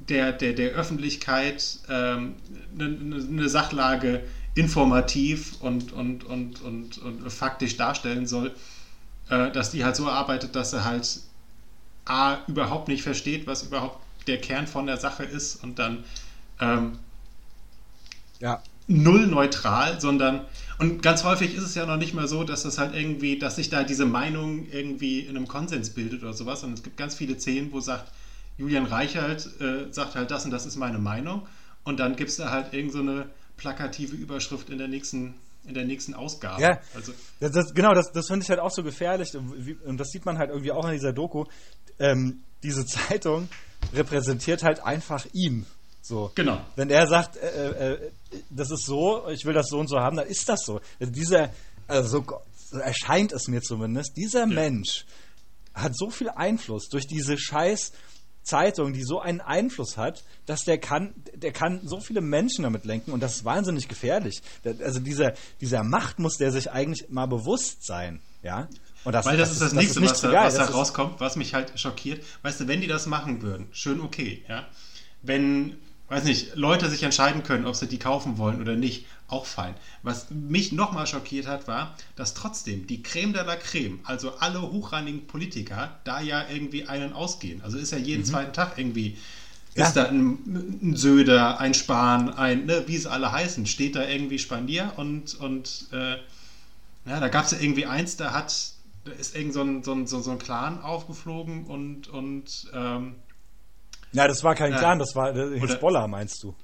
der, der, der Öffentlichkeit ähm, eine, eine Sachlage informativ und, und, und, und, und faktisch darstellen soll, äh, dass die halt so arbeitet, dass er halt A, überhaupt nicht versteht, was überhaupt der Kern von der Sache ist und dann ähm, Ja. Null neutral, sondern und ganz häufig ist es ja noch nicht mal so, dass das halt irgendwie, dass sich da diese Meinung irgendwie in einem Konsens bildet oder sowas. Und es gibt ganz viele Szenen, wo sagt, Julian Reichelt äh, sagt halt das und das ist meine Meinung. Und dann gibt es da halt irgend so eine plakative Überschrift in der nächsten, in der nächsten Ausgabe. Ja. Also, Das, das, genau, das, das finde ich halt auch so gefährlich. Und, wie, und das sieht man halt irgendwie auch in dieser Doku. Ähm, diese Zeitung repräsentiert halt einfach ihn. So. Genau. Wenn er sagt, äh, äh, das ist so, ich will das so und so haben, dann ist das so. Also dieser, also so, erscheint es mir zumindest, dieser Mensch hat so viel Einfluss durch diese scheiß Zeitung, die so einen Einfluss hat, dass der kann, der kann so viele Menschen damit lenken und das ist wahnsinnig gefährlich. Also dieser, dieser Macht muss der sich eigentlich mal bewusst sein, ja. Und das, Weil das, ist das, Nächste, nicht was, da, was da Das rauskommt, was mich halt schockiert. Weißt du, wenn die das machen würden, schön okay, ja. Wenn, weiß nicht, Leute sich entscheiden können, ob sie die kaufen wollen oder nicht, auch fein. Was mich nochmal schockiert hat, war, dass trotzdem die Creme de la Creme, also alle hochrangigen Politiker, da ja irgendwie einen ausgehen. Also ist ja jeden zweiten Tag irgendwie, Mhm. Ja. ist da ein, ein Söder, ein Spahn, ein, ne, wie sie alle heißen, steht da irgendwie Spanier und, und äh, ja, da gab es ja irgendwie eins, da hat, da ist irgend so ein, so ein, so ein Clan aufgeflogen und, und ähm, Ja, das war kein Ja. Clan, das war äh, Hisbollah, meinst du?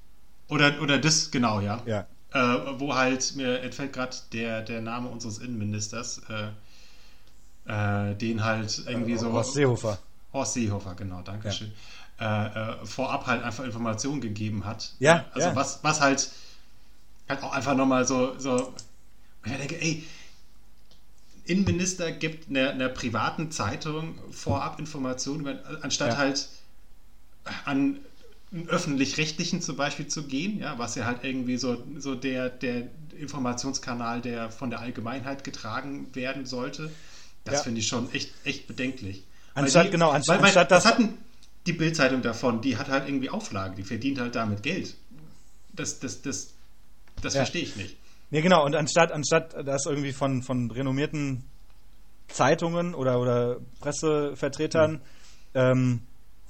oder, oder das, genau, ja. Ja. Äh, wo halt, mir entfällt gerade der, der Name unseres Innenministers, äh, äh, den halt irgendwie so. Horst Seehofer. Horst Seehofer, genau, danke schön. Äh, äh, vorab halt einfach Informationen gegeben hat. Ja, Also ja. was, was halt, halt auch einfach nochmal so, so, ich denke, ey, Innenminister gibt einer, einer privaten Zeitung vorab Informationen, anstatt Ja. halt an einen öffentlich-rechtlichen zum Beispiel zu gehen, ja, was ja halt irgendwie so, so der, der Informationskanal, der von der Allgemeinheit getragen werden sollte. Das Ja. finde ich schon echt, echt bedenklich. Anstatt- Weil genau, anst- weil, weil, anstatt das hatten die Bildzeitung davon, die hat halt irgendwie Auflagen, die verdient halt damit Geld. Das, das, das, das Ja. verstehe ich nicht. Nee, genau, und anstatt, anstatt das irgendwie von, von renommierten Zeitungen oder, oder Pressevertretern, ähm,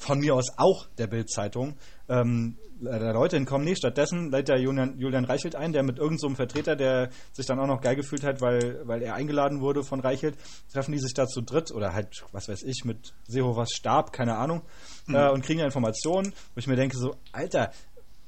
von mir aus auch der Bild-Zeitung, ähm, da Leute hinkommen. Nee, stattdessen lädt der Julian, Julian Reichelt ein, der mit irgendeinem so Vertreter, der sich dann auch noch geil gefühlt hat, weil, weil er eingeladen wurde von Reichelt, treffen die sich da zu dritt oder halt, was weiß ich, mit Seehofers Stab, keine Ahnung, äh, und kriegen Informationen, wo ich mir denke so, Alter,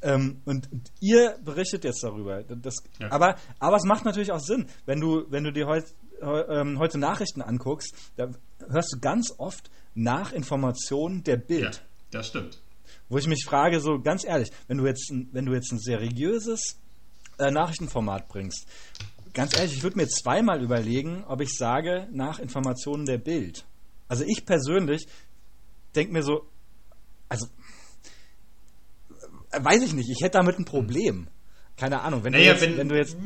ähm, und, und ihr berichtet jetzt darüber. Das, Ja. aber, aber es macht natürlich auch Sinn, wenn du, wenn du dir heut, heu, ähm, heute Nachrichten anguckst, da hörst du ganz oft nach Informationen der Ja, Bild. das stimmt. Wo ich mich frage, so ganz ehrlich, wenn du jetzt, ein- wenn du jetzt ein seriöses äh, Nachrichtenformat bringst, ganz ehrlich, ich würde mir zweimal überlegen, ob ich sage, nach Informationen der Bild. Also ich persönlich denke mir so, also äh, weiß ich nicht, ich hätte damit ein Problem. Keine Ahnung, wenn, Naja, du, jetzt, wenn- wenn, du jetzt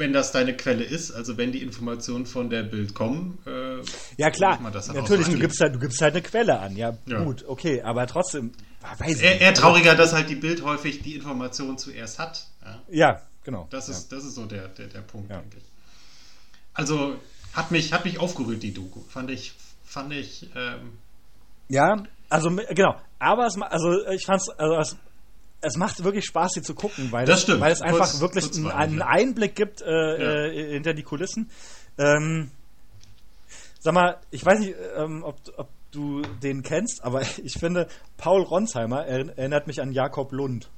Wenn das deine Quelle ist, also wenn die Informationen von der Bild kommen, äh, Ja klar, natürlich, so du gibst, halt, du gibst halt eine Quelle an. Ja, Ja. gut, okay, aber trotzdem, weiß ich eher, eher trauriger, dass halt die Bild häufig die Informationen zuerst hat. Ja, Ja, genau. das, ja. ist, das ist so der, der, der Punkt, Ja. denke ich. Also hat mich, hat mich aufgerührt, die Doku. Fand ich, fand ich, ähm, Ja, also genau. Aber es, also ich fand's, also es, es macht wirklich Spaß, sie zu gucken, weil, Das es, stimmt. weil es einfach Kurz- wirklich kurzweilig, einen, einen ja. Einblick gibt äh, äh, hinter die Kulissen. Ähm, sag mal, ich weiß nicht, ähm, ob, ob du den kennst, aber ich finde, Paul Ronsheimer er- erinnert mich an Jakob Lund.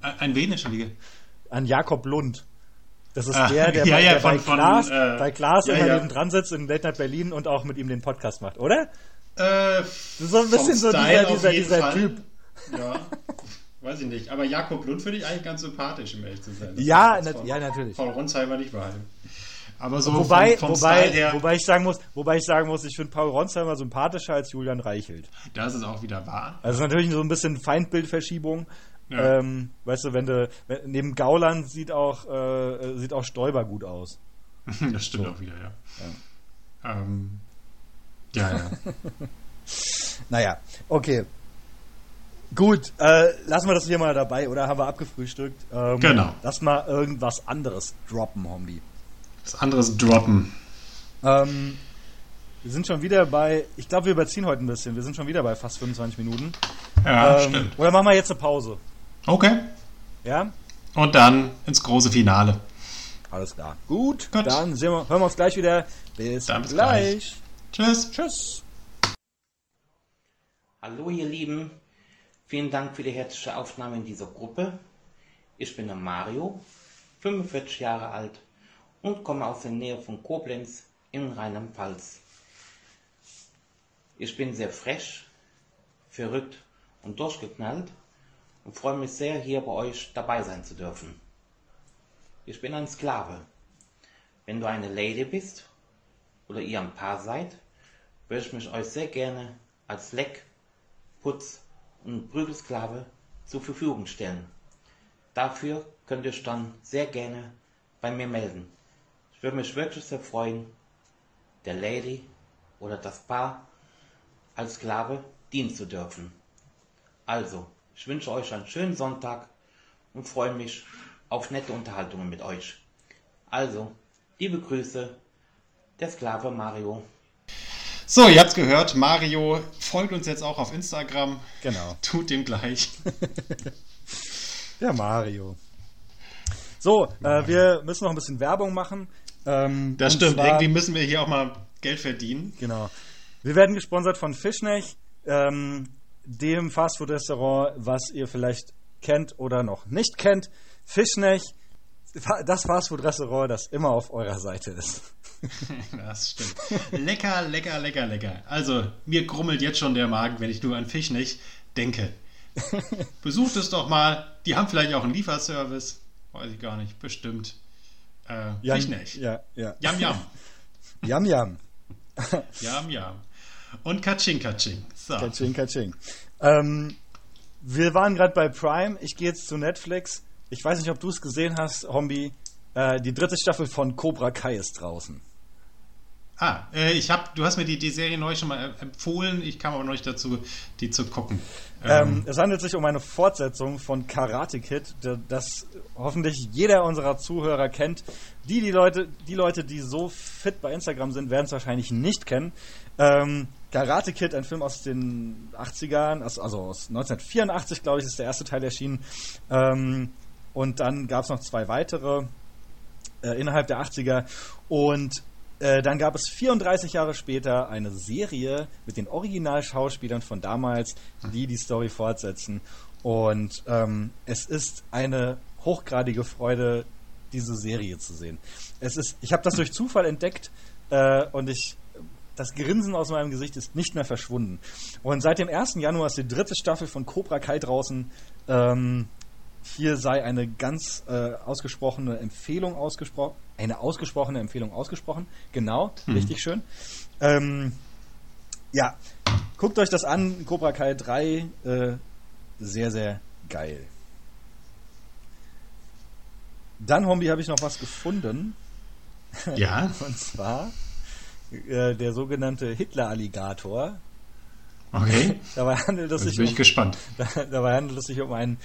ein wen, Entschuldige? An Jakob Lund. Das ist Ah, der, der, ja, bei, ja, der bei von- von, Klaas, äh, bei Klaas ja, immer ja. neben dran sitzt in Late Night Berlin und auch mit ihm den Podcast macht, oder? Äh, So ein bisschen so dieser, dieser, dieser Typ. Ja, weiß ich nicht. Aber Jakob Lund finde ich eigentlich ganz sympathisch, um ehrlich zu sein. Das Ja, nat- von ja, natürlich. Paul Ronsheimer nicht wahr. Aber so wobei, vom, vom wobei, Style her, wobei ich sagen muss, wobei ich sagen muss, ich finde Paul Ronsheimer sympathischer als Julian Reichelt. das ist auch wieder wahr. Also natürlich so ein bisschen Feindbildverschiebung. Ja. Ähm, weißt du, wenn du wenn, neben Gauland sieht auch äh, sieht auch Stoiber gut aus. Das stimmt auch wieder, ja. Ja, ähm, ja. ja. Naja, okay. Gut, äh, lassen wir das hier mal dabei, oder haben wir abgefrühstückt? Ähm, Genau. Lass mal irgendwas anderes droppen, Hombi. Was anderes droppen. Ähm, wir sind schon wieder bei, ich glaube, wir überziehen heute ein bisschen. Wir sind schon wieder bei fast 25 Minuten. Ja, ähm, stimmt. Oder machen wir jetzt eine Pause? Okay. Ja? Und dann ins große Finale. Alles klar. Gut, Gut. dann sehen wir, hören wir uns gleich wieder. Bis, Dann bis gleich. Tschüss. Tschüss. Hallo ihr Lieben, vielen Dank für die herzliche Aufnahme in dieser Gruppe. Ich bin der Mario, 45 Jahre alt und komme aus der Nähe von Koblenz in Rheinland-Pfalz. Ich bin sehr frech, verrückt und durchgeknallt und freue mich sehr, hier bei euch dabei sein zu dürfen. Ich bin ein Sklave. Wenn du eine Lady bist oder ihr ein Paar seid, würde ich mich euch sehr gerne als Leck, Putz und Prügelsklave zur Verfügung stellen. Dafür könnt ihr euch dann sehr gerne bei mir melden. Ich würde mich wirklich sehr freuen, der Lady oder das Paar als Sklave dienen zu dürfen. Also, ich wünsche euch einen schönen Sonntag und freue mich auf nette Unterhaltungen mit euch. Also, liebe Grüße, der Sklave Mario. So, ihr habt's gehört. Mario folgt uns jetzt auch auf Instagram. Genau. Tut dem gleich. Der Mario. So, äh, wir müssen noch ein bisschen Werbung machen. Ähm, Das stimmt. zwar- Irgendwie müssen wir hier auch mal Geld verdienen. Genau. Wir werden gesponsert von Fischnech, ähm, dem Fastfood-Restaurant, was ihr vielleicht kennt oder noch nicht kennt. Fischnech, das Fastfood-Restaurant, das immer auf eurer Seite ist. Das stimmt. Lecker, lecker, lecker, lecker. Also, mir grummelt jetzt schon der Magen, wenn ich nur an Fisch nicht denke. Besucht es doch mal. Die haben vielleicht auch einen Lieferservice. Weiß ich gar nicht. Bestimmt. Äh, Jam- Fisch nicht. Ja, ja. Yam, yam. Yam, yam. Yam, yam. Und Katsching, Katsching. So. Katsching, katsching. Ähm, wir waren gerade bei Prime. Ich gehe jetzt zu Netflix. Ich weiß nicht, ob du es gesehen hast, Hombi. Äh, die dritte Staffel von Cobra Kai ist draußen. Ah, äh, ich hab, du hast mir die, die Serie neu schon mal empfohlen. Ich kam aber noch nicht dazu, die zu gucken. Ähm, es handelt sich um eine Fortsetzung von Karate Kid, das hoffentlich jeder unserer Zuhörer kennt. Die, die Leute, die Leute, die so fit bei Instagram sind, werden es wahrscheinlich nicht kennen. Ähm, Karate Kid, ein Film aus den 80ern, also, also aus 1984, glaube ich, ist der erste Teil erschienen. Ähm, und dann gab es noch zwei weitere äh, innerhalb der 80er. Und äh, dann gab es 34 Jahre später eine Serie mit den Originalschauspielern von damals, die die Story fortsetzen. Und ähm, es ist eine hochgradige Freude, diese Serie zu sehen. Es ist, ich habe das durch Zufall entdeckt äh, und ich das Grinsen aus meinem Gesicht ist nicht mehr verschwunden. Und seit dem 1. Januar ist die dritte Staffel von Cobra Kai draußen. Ähm, hier sei eine ganz äh, ausgesprochene Empfehlung ausgesprochen, eine ausgesprochene Empfehlung ausgesprochen. Genau, richtig schön. Ähm, ja, guckt euch das an, Cobra Kai 3, äh, sehr, sehr geil. Dann, Hombi, habe ich noch was gefunden. ja, Und zwar äh, der sogenannte Hitler-Alligator. okay. Dabei handelt es Jetzt sich bin um, ich gespannt. dabei handelt es sich um einen.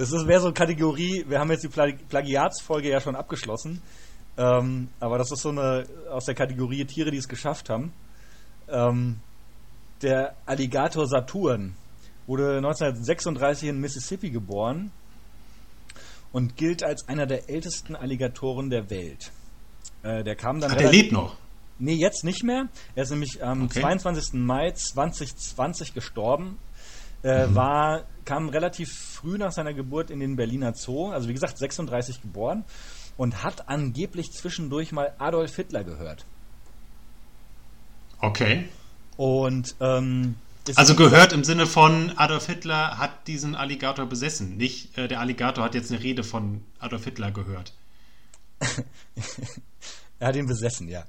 Das ist mehr so eine Kategorie. Wir haben jetzt die Pla Plagiatsfolge ja schon abgeschlossen. Ähm, aber das ist so eine aus der Kategorie Tiere, die es geschafft haben. Ähm, der Alligator Saturn wurde 1936 in Mississippi geboren und gilt als einer der ältesten Alligatoren der Welt. Äh, der kam dann Ach, der relativ- lebt noch. Nee, jetzt nicht mehr. Er ist nämlich am Okay. 22. Mai 2020 gestorben. Äh, war, kam relativ früh nach seiner Geburt in den Berliner Zoo, also wie gesagt 36 geboren und hat angeblich zwischendurch mal Adolf Hitler gehört. Okay. Und ähm, Also gehört im Sinne von Adolf Hitler hat diesen Alligator besessen. Nicht äh, der Alligator hat jetzt eine Rede von Adolf Hitler gehört. Er hat ihn besessen, ja.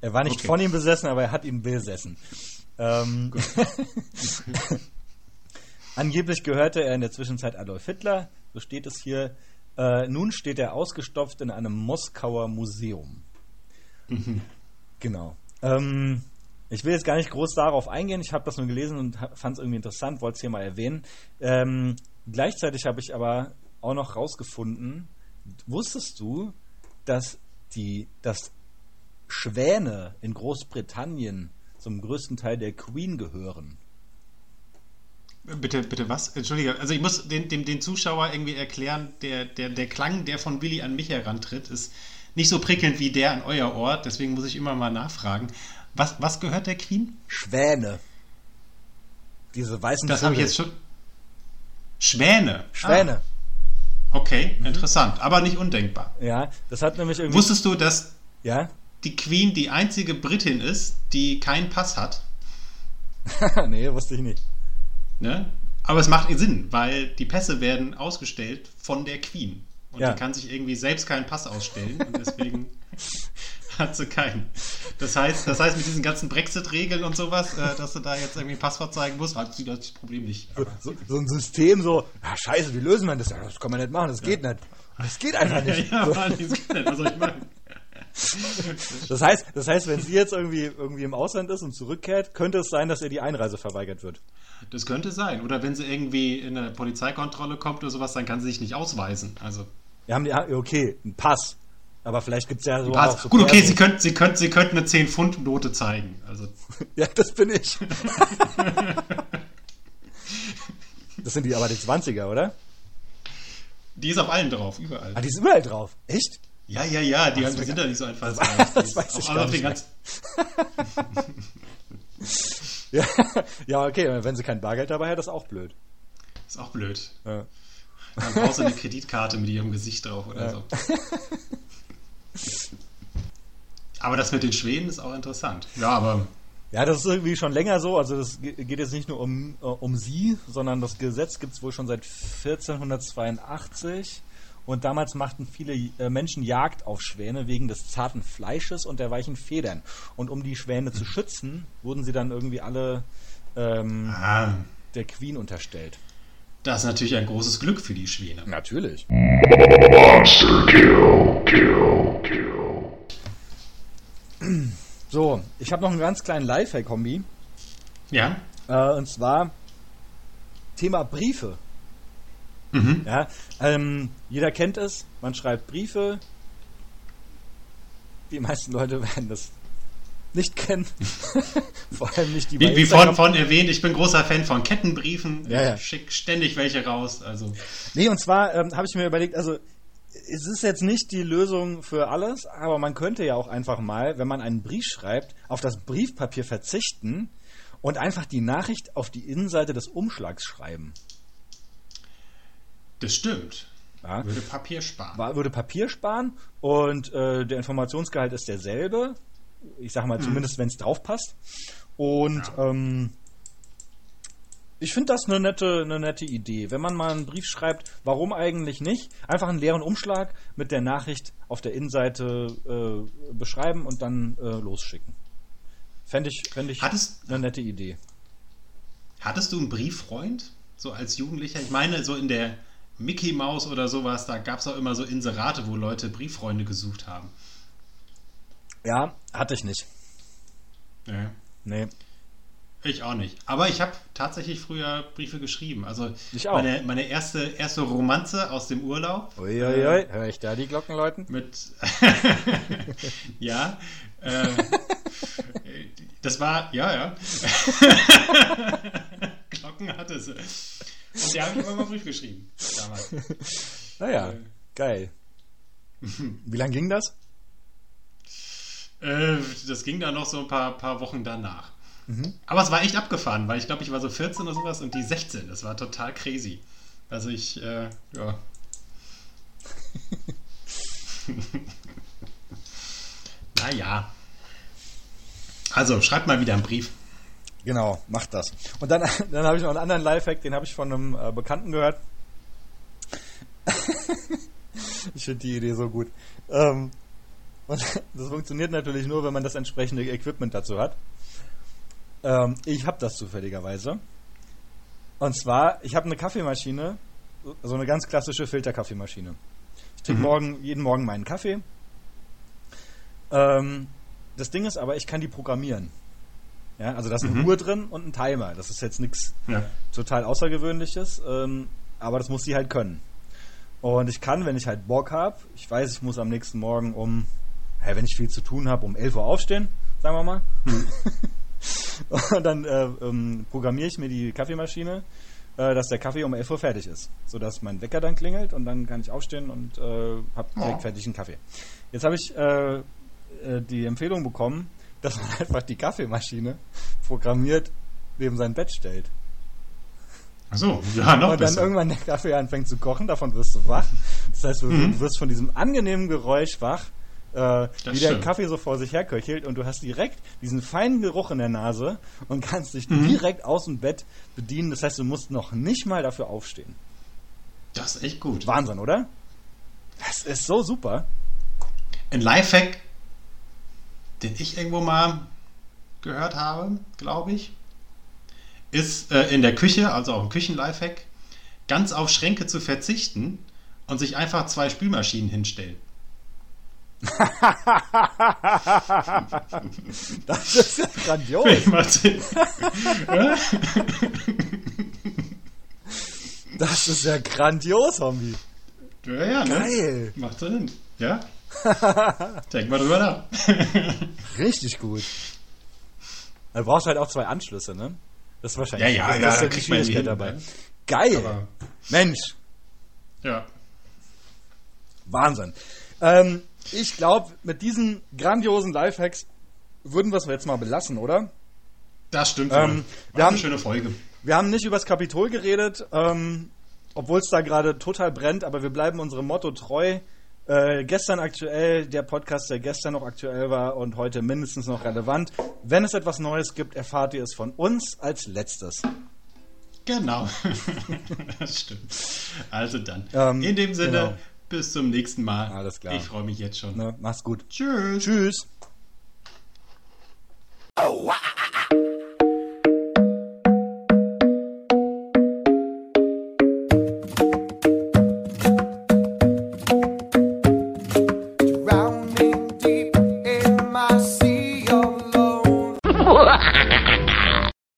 Er war nicht Okay. von ihm besessen, aber er hat ihn besessen. Ähm, Angeblich gehörte er in der Zwischenzeit Adolf Hitler, so steht es hier. Äh, nun steht er ausgestopft in einem Moskauer Museum. Genau. Ähm, ich will jetzt gar nicht groß darauf eingehen. Ich habe das nur gelesen und fand es irgendwie interessant, wollte es hier mal erwähnen. Ähm, gleichzeitig habe ich aber auch noch rausgefunden, wusstest du, dass die, dass Schwäne in Großbritannien zum größten Teil der Queen gehören? Bitte, bitte was? Entschuldige, also ich muss den, dem, den Zuschauer irgendwie erklären, der, der, der Klang, der von Willi an mich herantritt, ist nicht so prickelnd wie der an euer Ort, deswegen muss ich immer mal nachfragen. Was, was gehört der Queen? Schwäne. Diese weißen Das habe ich jetzt schon. Schwäne. Schwäne. Ah, okay, interessant, aber nicht undenkbar. Ja, das hat nämlich irgendwie. Wusstest du, dass ja? die Queen die einzige Britin ist, die keinen Pass hat? nee, wusste ich nicht. Ne? Aber es macht Sinn, weil die Pässe werden ausgestellt von der Queen. Und Ja. die kann sich irgendwie selbst keinen Pass ausstellen und deswegen hat sie keinen. Das heißt, das heißt mit diesen ganzen Brexit-Regeln und sowas, äh, dass du da jetzt irgendwie ein Passwort zeigen musst, hat sie das Problem nicht. So, so, so ein System, so, ja, scheiße, wie lösen wir das? Ja, das kann man nicht machen, das geht nicht. Das geht einfach nicht. ja, So. Mann, das geht nicht. Was soll ich machen? Das heißt, das heißt, wenn sie jetzt irgendwie, irgendwie im Ausland ist und zurückkehrt, könnte es sein, dass ihr die Einreise verweigert wird. Das könnte sein. Oder wenn sie irgendwie in eine Polizeikontrolle kommt oder sowas, dann kann sie sich nicht ausweisen. Also Wir haben die, okay, einen Pass. Aber vielleicht gibt es ja so Pass. auch so Gut, okay, Perso- sie könnten sie könnten sie könnten eine 10-Pfund-Note zeigen. Also Ja, das bin ich. das sind die aber die 20er, oder? die ist auf allen drauf, überall. Ah, die sind überall drauf. Echt? Ja, ja, ja, die, haben, die sind da nicht so einfallsreich. das Die weiß ich gar nicht Ja, ja, okay, wenn sie kein Bargeld dabei hat, ist auch blöd. Ist auch blöd. Ja. Dann brauchst du eine Kreditkarte mit ihrem Gesicht drauf oder so. Aber das mit den Schweden ist auch interessant. Ja, aber Ja, das ist irgendwie schon länger so. Also das ge- geht jetzt nicht nur um, äh, um sie, sondern das Gesetz gibt es wohl schon seit 1482. Und damals machten viele äh, Menschen Jagd auf Schwäne wegen des zarten Fleisches und der weichen Federn. Und um die Schwäne zu schützen, wurden sie dann irgendwie alle ähm, ah, der Queen unterstellt. das ist natürlich ein großes Glück für die Schwäne. Natürlich. So, ich habe noch einen ganz kleinen Lifehack-Kombi. Ja? Äh, und zwar Thema Briefe. Mhm. Ja, ähm, jeder kennt es, man schreibt Briefe. Die meisten Leute werden das nicht kennen. Vor allem nicht die Wie, wie von, von erwähnt, ich bin großer Fan von Kettenbriefen. Ja, ja. Ich schick ständig welche raus. Also Nee, und zwar ähm, habe ich mir überlegt, also es ist jetzt nicht die Lösung für alles, aber man könnte ja auch einfach mal, wenn man einen Brief schreibt, auf das Briefpapier verzichten und einfach die Nachricht auf die Innenseite des Umschlags schreiben. Das stimmt. Ja. Würde Papier sparen. War, würde Papier sparen und äh, der Informationsgehalt ist derselbe. Ich sag mal, zumindest wenn es drauf passt. Und ähm, ich finde das eine nette, eine nette Idee. Wenn man mal einen Brief schreibt, warum eigentlich nicht? Einfach einen leeren Umschlag mit der Nachricht auf der Innenseite äh, beschreiben und dann äh, losschicken. Fände ich, fänd ich Hattest- eine nette Idee. Hattest du einen Brieffreund? So als Jugendlicher? Ich meine, so in der Mickey Maus oder sowas, da gab es auch immer so Inserate, wo Leute Brieffreunde gesucht haben. Ja, hatte ich nicht. Ja. Nee. Ich auch nicht. Aber ich habe tatsächlich früher Briefe geschrieben. Also Ich auch. Meine, meine erste, erste Romanze aus dem Urlaub. Uiuiui, höre ich da die Glocken läuten? Mit ja. Äh, das war, ja, ja. Glocken hatte sie. Und der habe ich immer mal Brief geschrieben. Damals. Naja, Äh. geil. Wie lang ging das? Äh, das ging dann noch so ein paar, paar Wochen danach. Aber es war echt abgefahren, weil ich glaube, ich war so 14 oder sowas und die 16. Das war total crazy. Also ich, äh, ja. naja. Also, schreibt mal wieder einen Brief. Genau, macht das. Und dann, dann habe ich noch einen anderen Lifehack, den habe ich von einem äh, Bekannten gehört. ich finde die Idee so gut. Ähm, Und das funktioniert natürlich nur, wenn man das entsprechende Equipment dazu hat. Ähm, ich habe das zufälligerweise. Und zwar, ich habe eine Kaffeemaschine, so eine ganz klassische Filterkaffeemaschine. Ich trinke morgen, jeden Morgen meinen Kaffee. Ähm, das Ding ist aber, ich kann die programmieren. Ja, also da ist eine Uhr drin und ein Timer. Das ist jetzt nichts Ja. total Außergewöhnliches, ähm, aber das muss die halt können. Und ich kann, wenn ich halt Bock habe, ich weiß, ich muss am nächsten Morgen um, hey, wenn ich viel zu tun habe, um 11 Uhr aufstehen, sagen wir mal. und dann äh, ähm, programmiere ich mir die Kaffeemaschine, äh, dass der Kaffee um 11 Uhr fertig ist. Sodass mein Wecker dann klingelt und dann kann ich aufstehen und äh, habe direkt Oh. fertig einen Kaffee. Jetzt habe ich äh, äh, die Empfehlung bekommen, dass man einfach die Kaffeemaschine programmiert neben sein Bett stellt. Achso, ja, noch und dann besser. irgendwann der Kaffee anfängt zu kochen, davon wirst du wach. Das heißt, du, Mhm. wirst von diesem angenehmen Geräusch wach, äh, wie der stimmt. Kaffee so vor sich herköchelt und du hast direkt diesen feinen Geruch in der Nase und kannst dich Mhm. direkt aus dem Bett bedienen. Das heißt, du musst noch nicht mal dafür aufstehen. Das ist echt gut. Wahnsinn, oder? Das ist so super. Ein Lifehack, den ich irgendwo mal gehört habe, glaube ich, ist äh, in der Küche, also auch ein Küchen-Lifehack, ganz auf Schränke zu verzichten und sich einfach zwei Spülmaschinen hinstellen. Das ist ja grandios. Das ist ja grandios, Homie. ja, ja, ne? Geil. Macht Sinn. Ja? Denk mal drüber nach. Richtig gut. Du brauchst halt auch zwei Anschlüsse, ne? Das ist wahrscheinlich Ja, ja, das ja, ist da die Schwierigkeit hin, dabei. ne? Geil. Aber- Mensch, Ja. Wahnsinn. Ähm, ich glaube, mit diesen grandiosen Lifehacks würden wir es jetzt mal belassen, oder? Das stimmt. Ähm, wir haben- eine schöne Folge. Wir haben nicht über das Kapitol geredet, ähm, obwohl es da gerade total brennt, aber wir bleiben unserem Motto treu. Äh, gestern aktuell, der Podcast, der gestern noch aktuell war und heute mindestens noch relevant. Wenn es etwas Neues gibt, erfahrt ihr es von uns als letztes. Genau, das stimmt. Also dann, ähm, in dem Sinne, genau. bis zum nächsten Mal. Alles klar. Ich freue mich jetzt schon. Ne? Mach's gut. Tschüss. Tschüss. Oh, wow.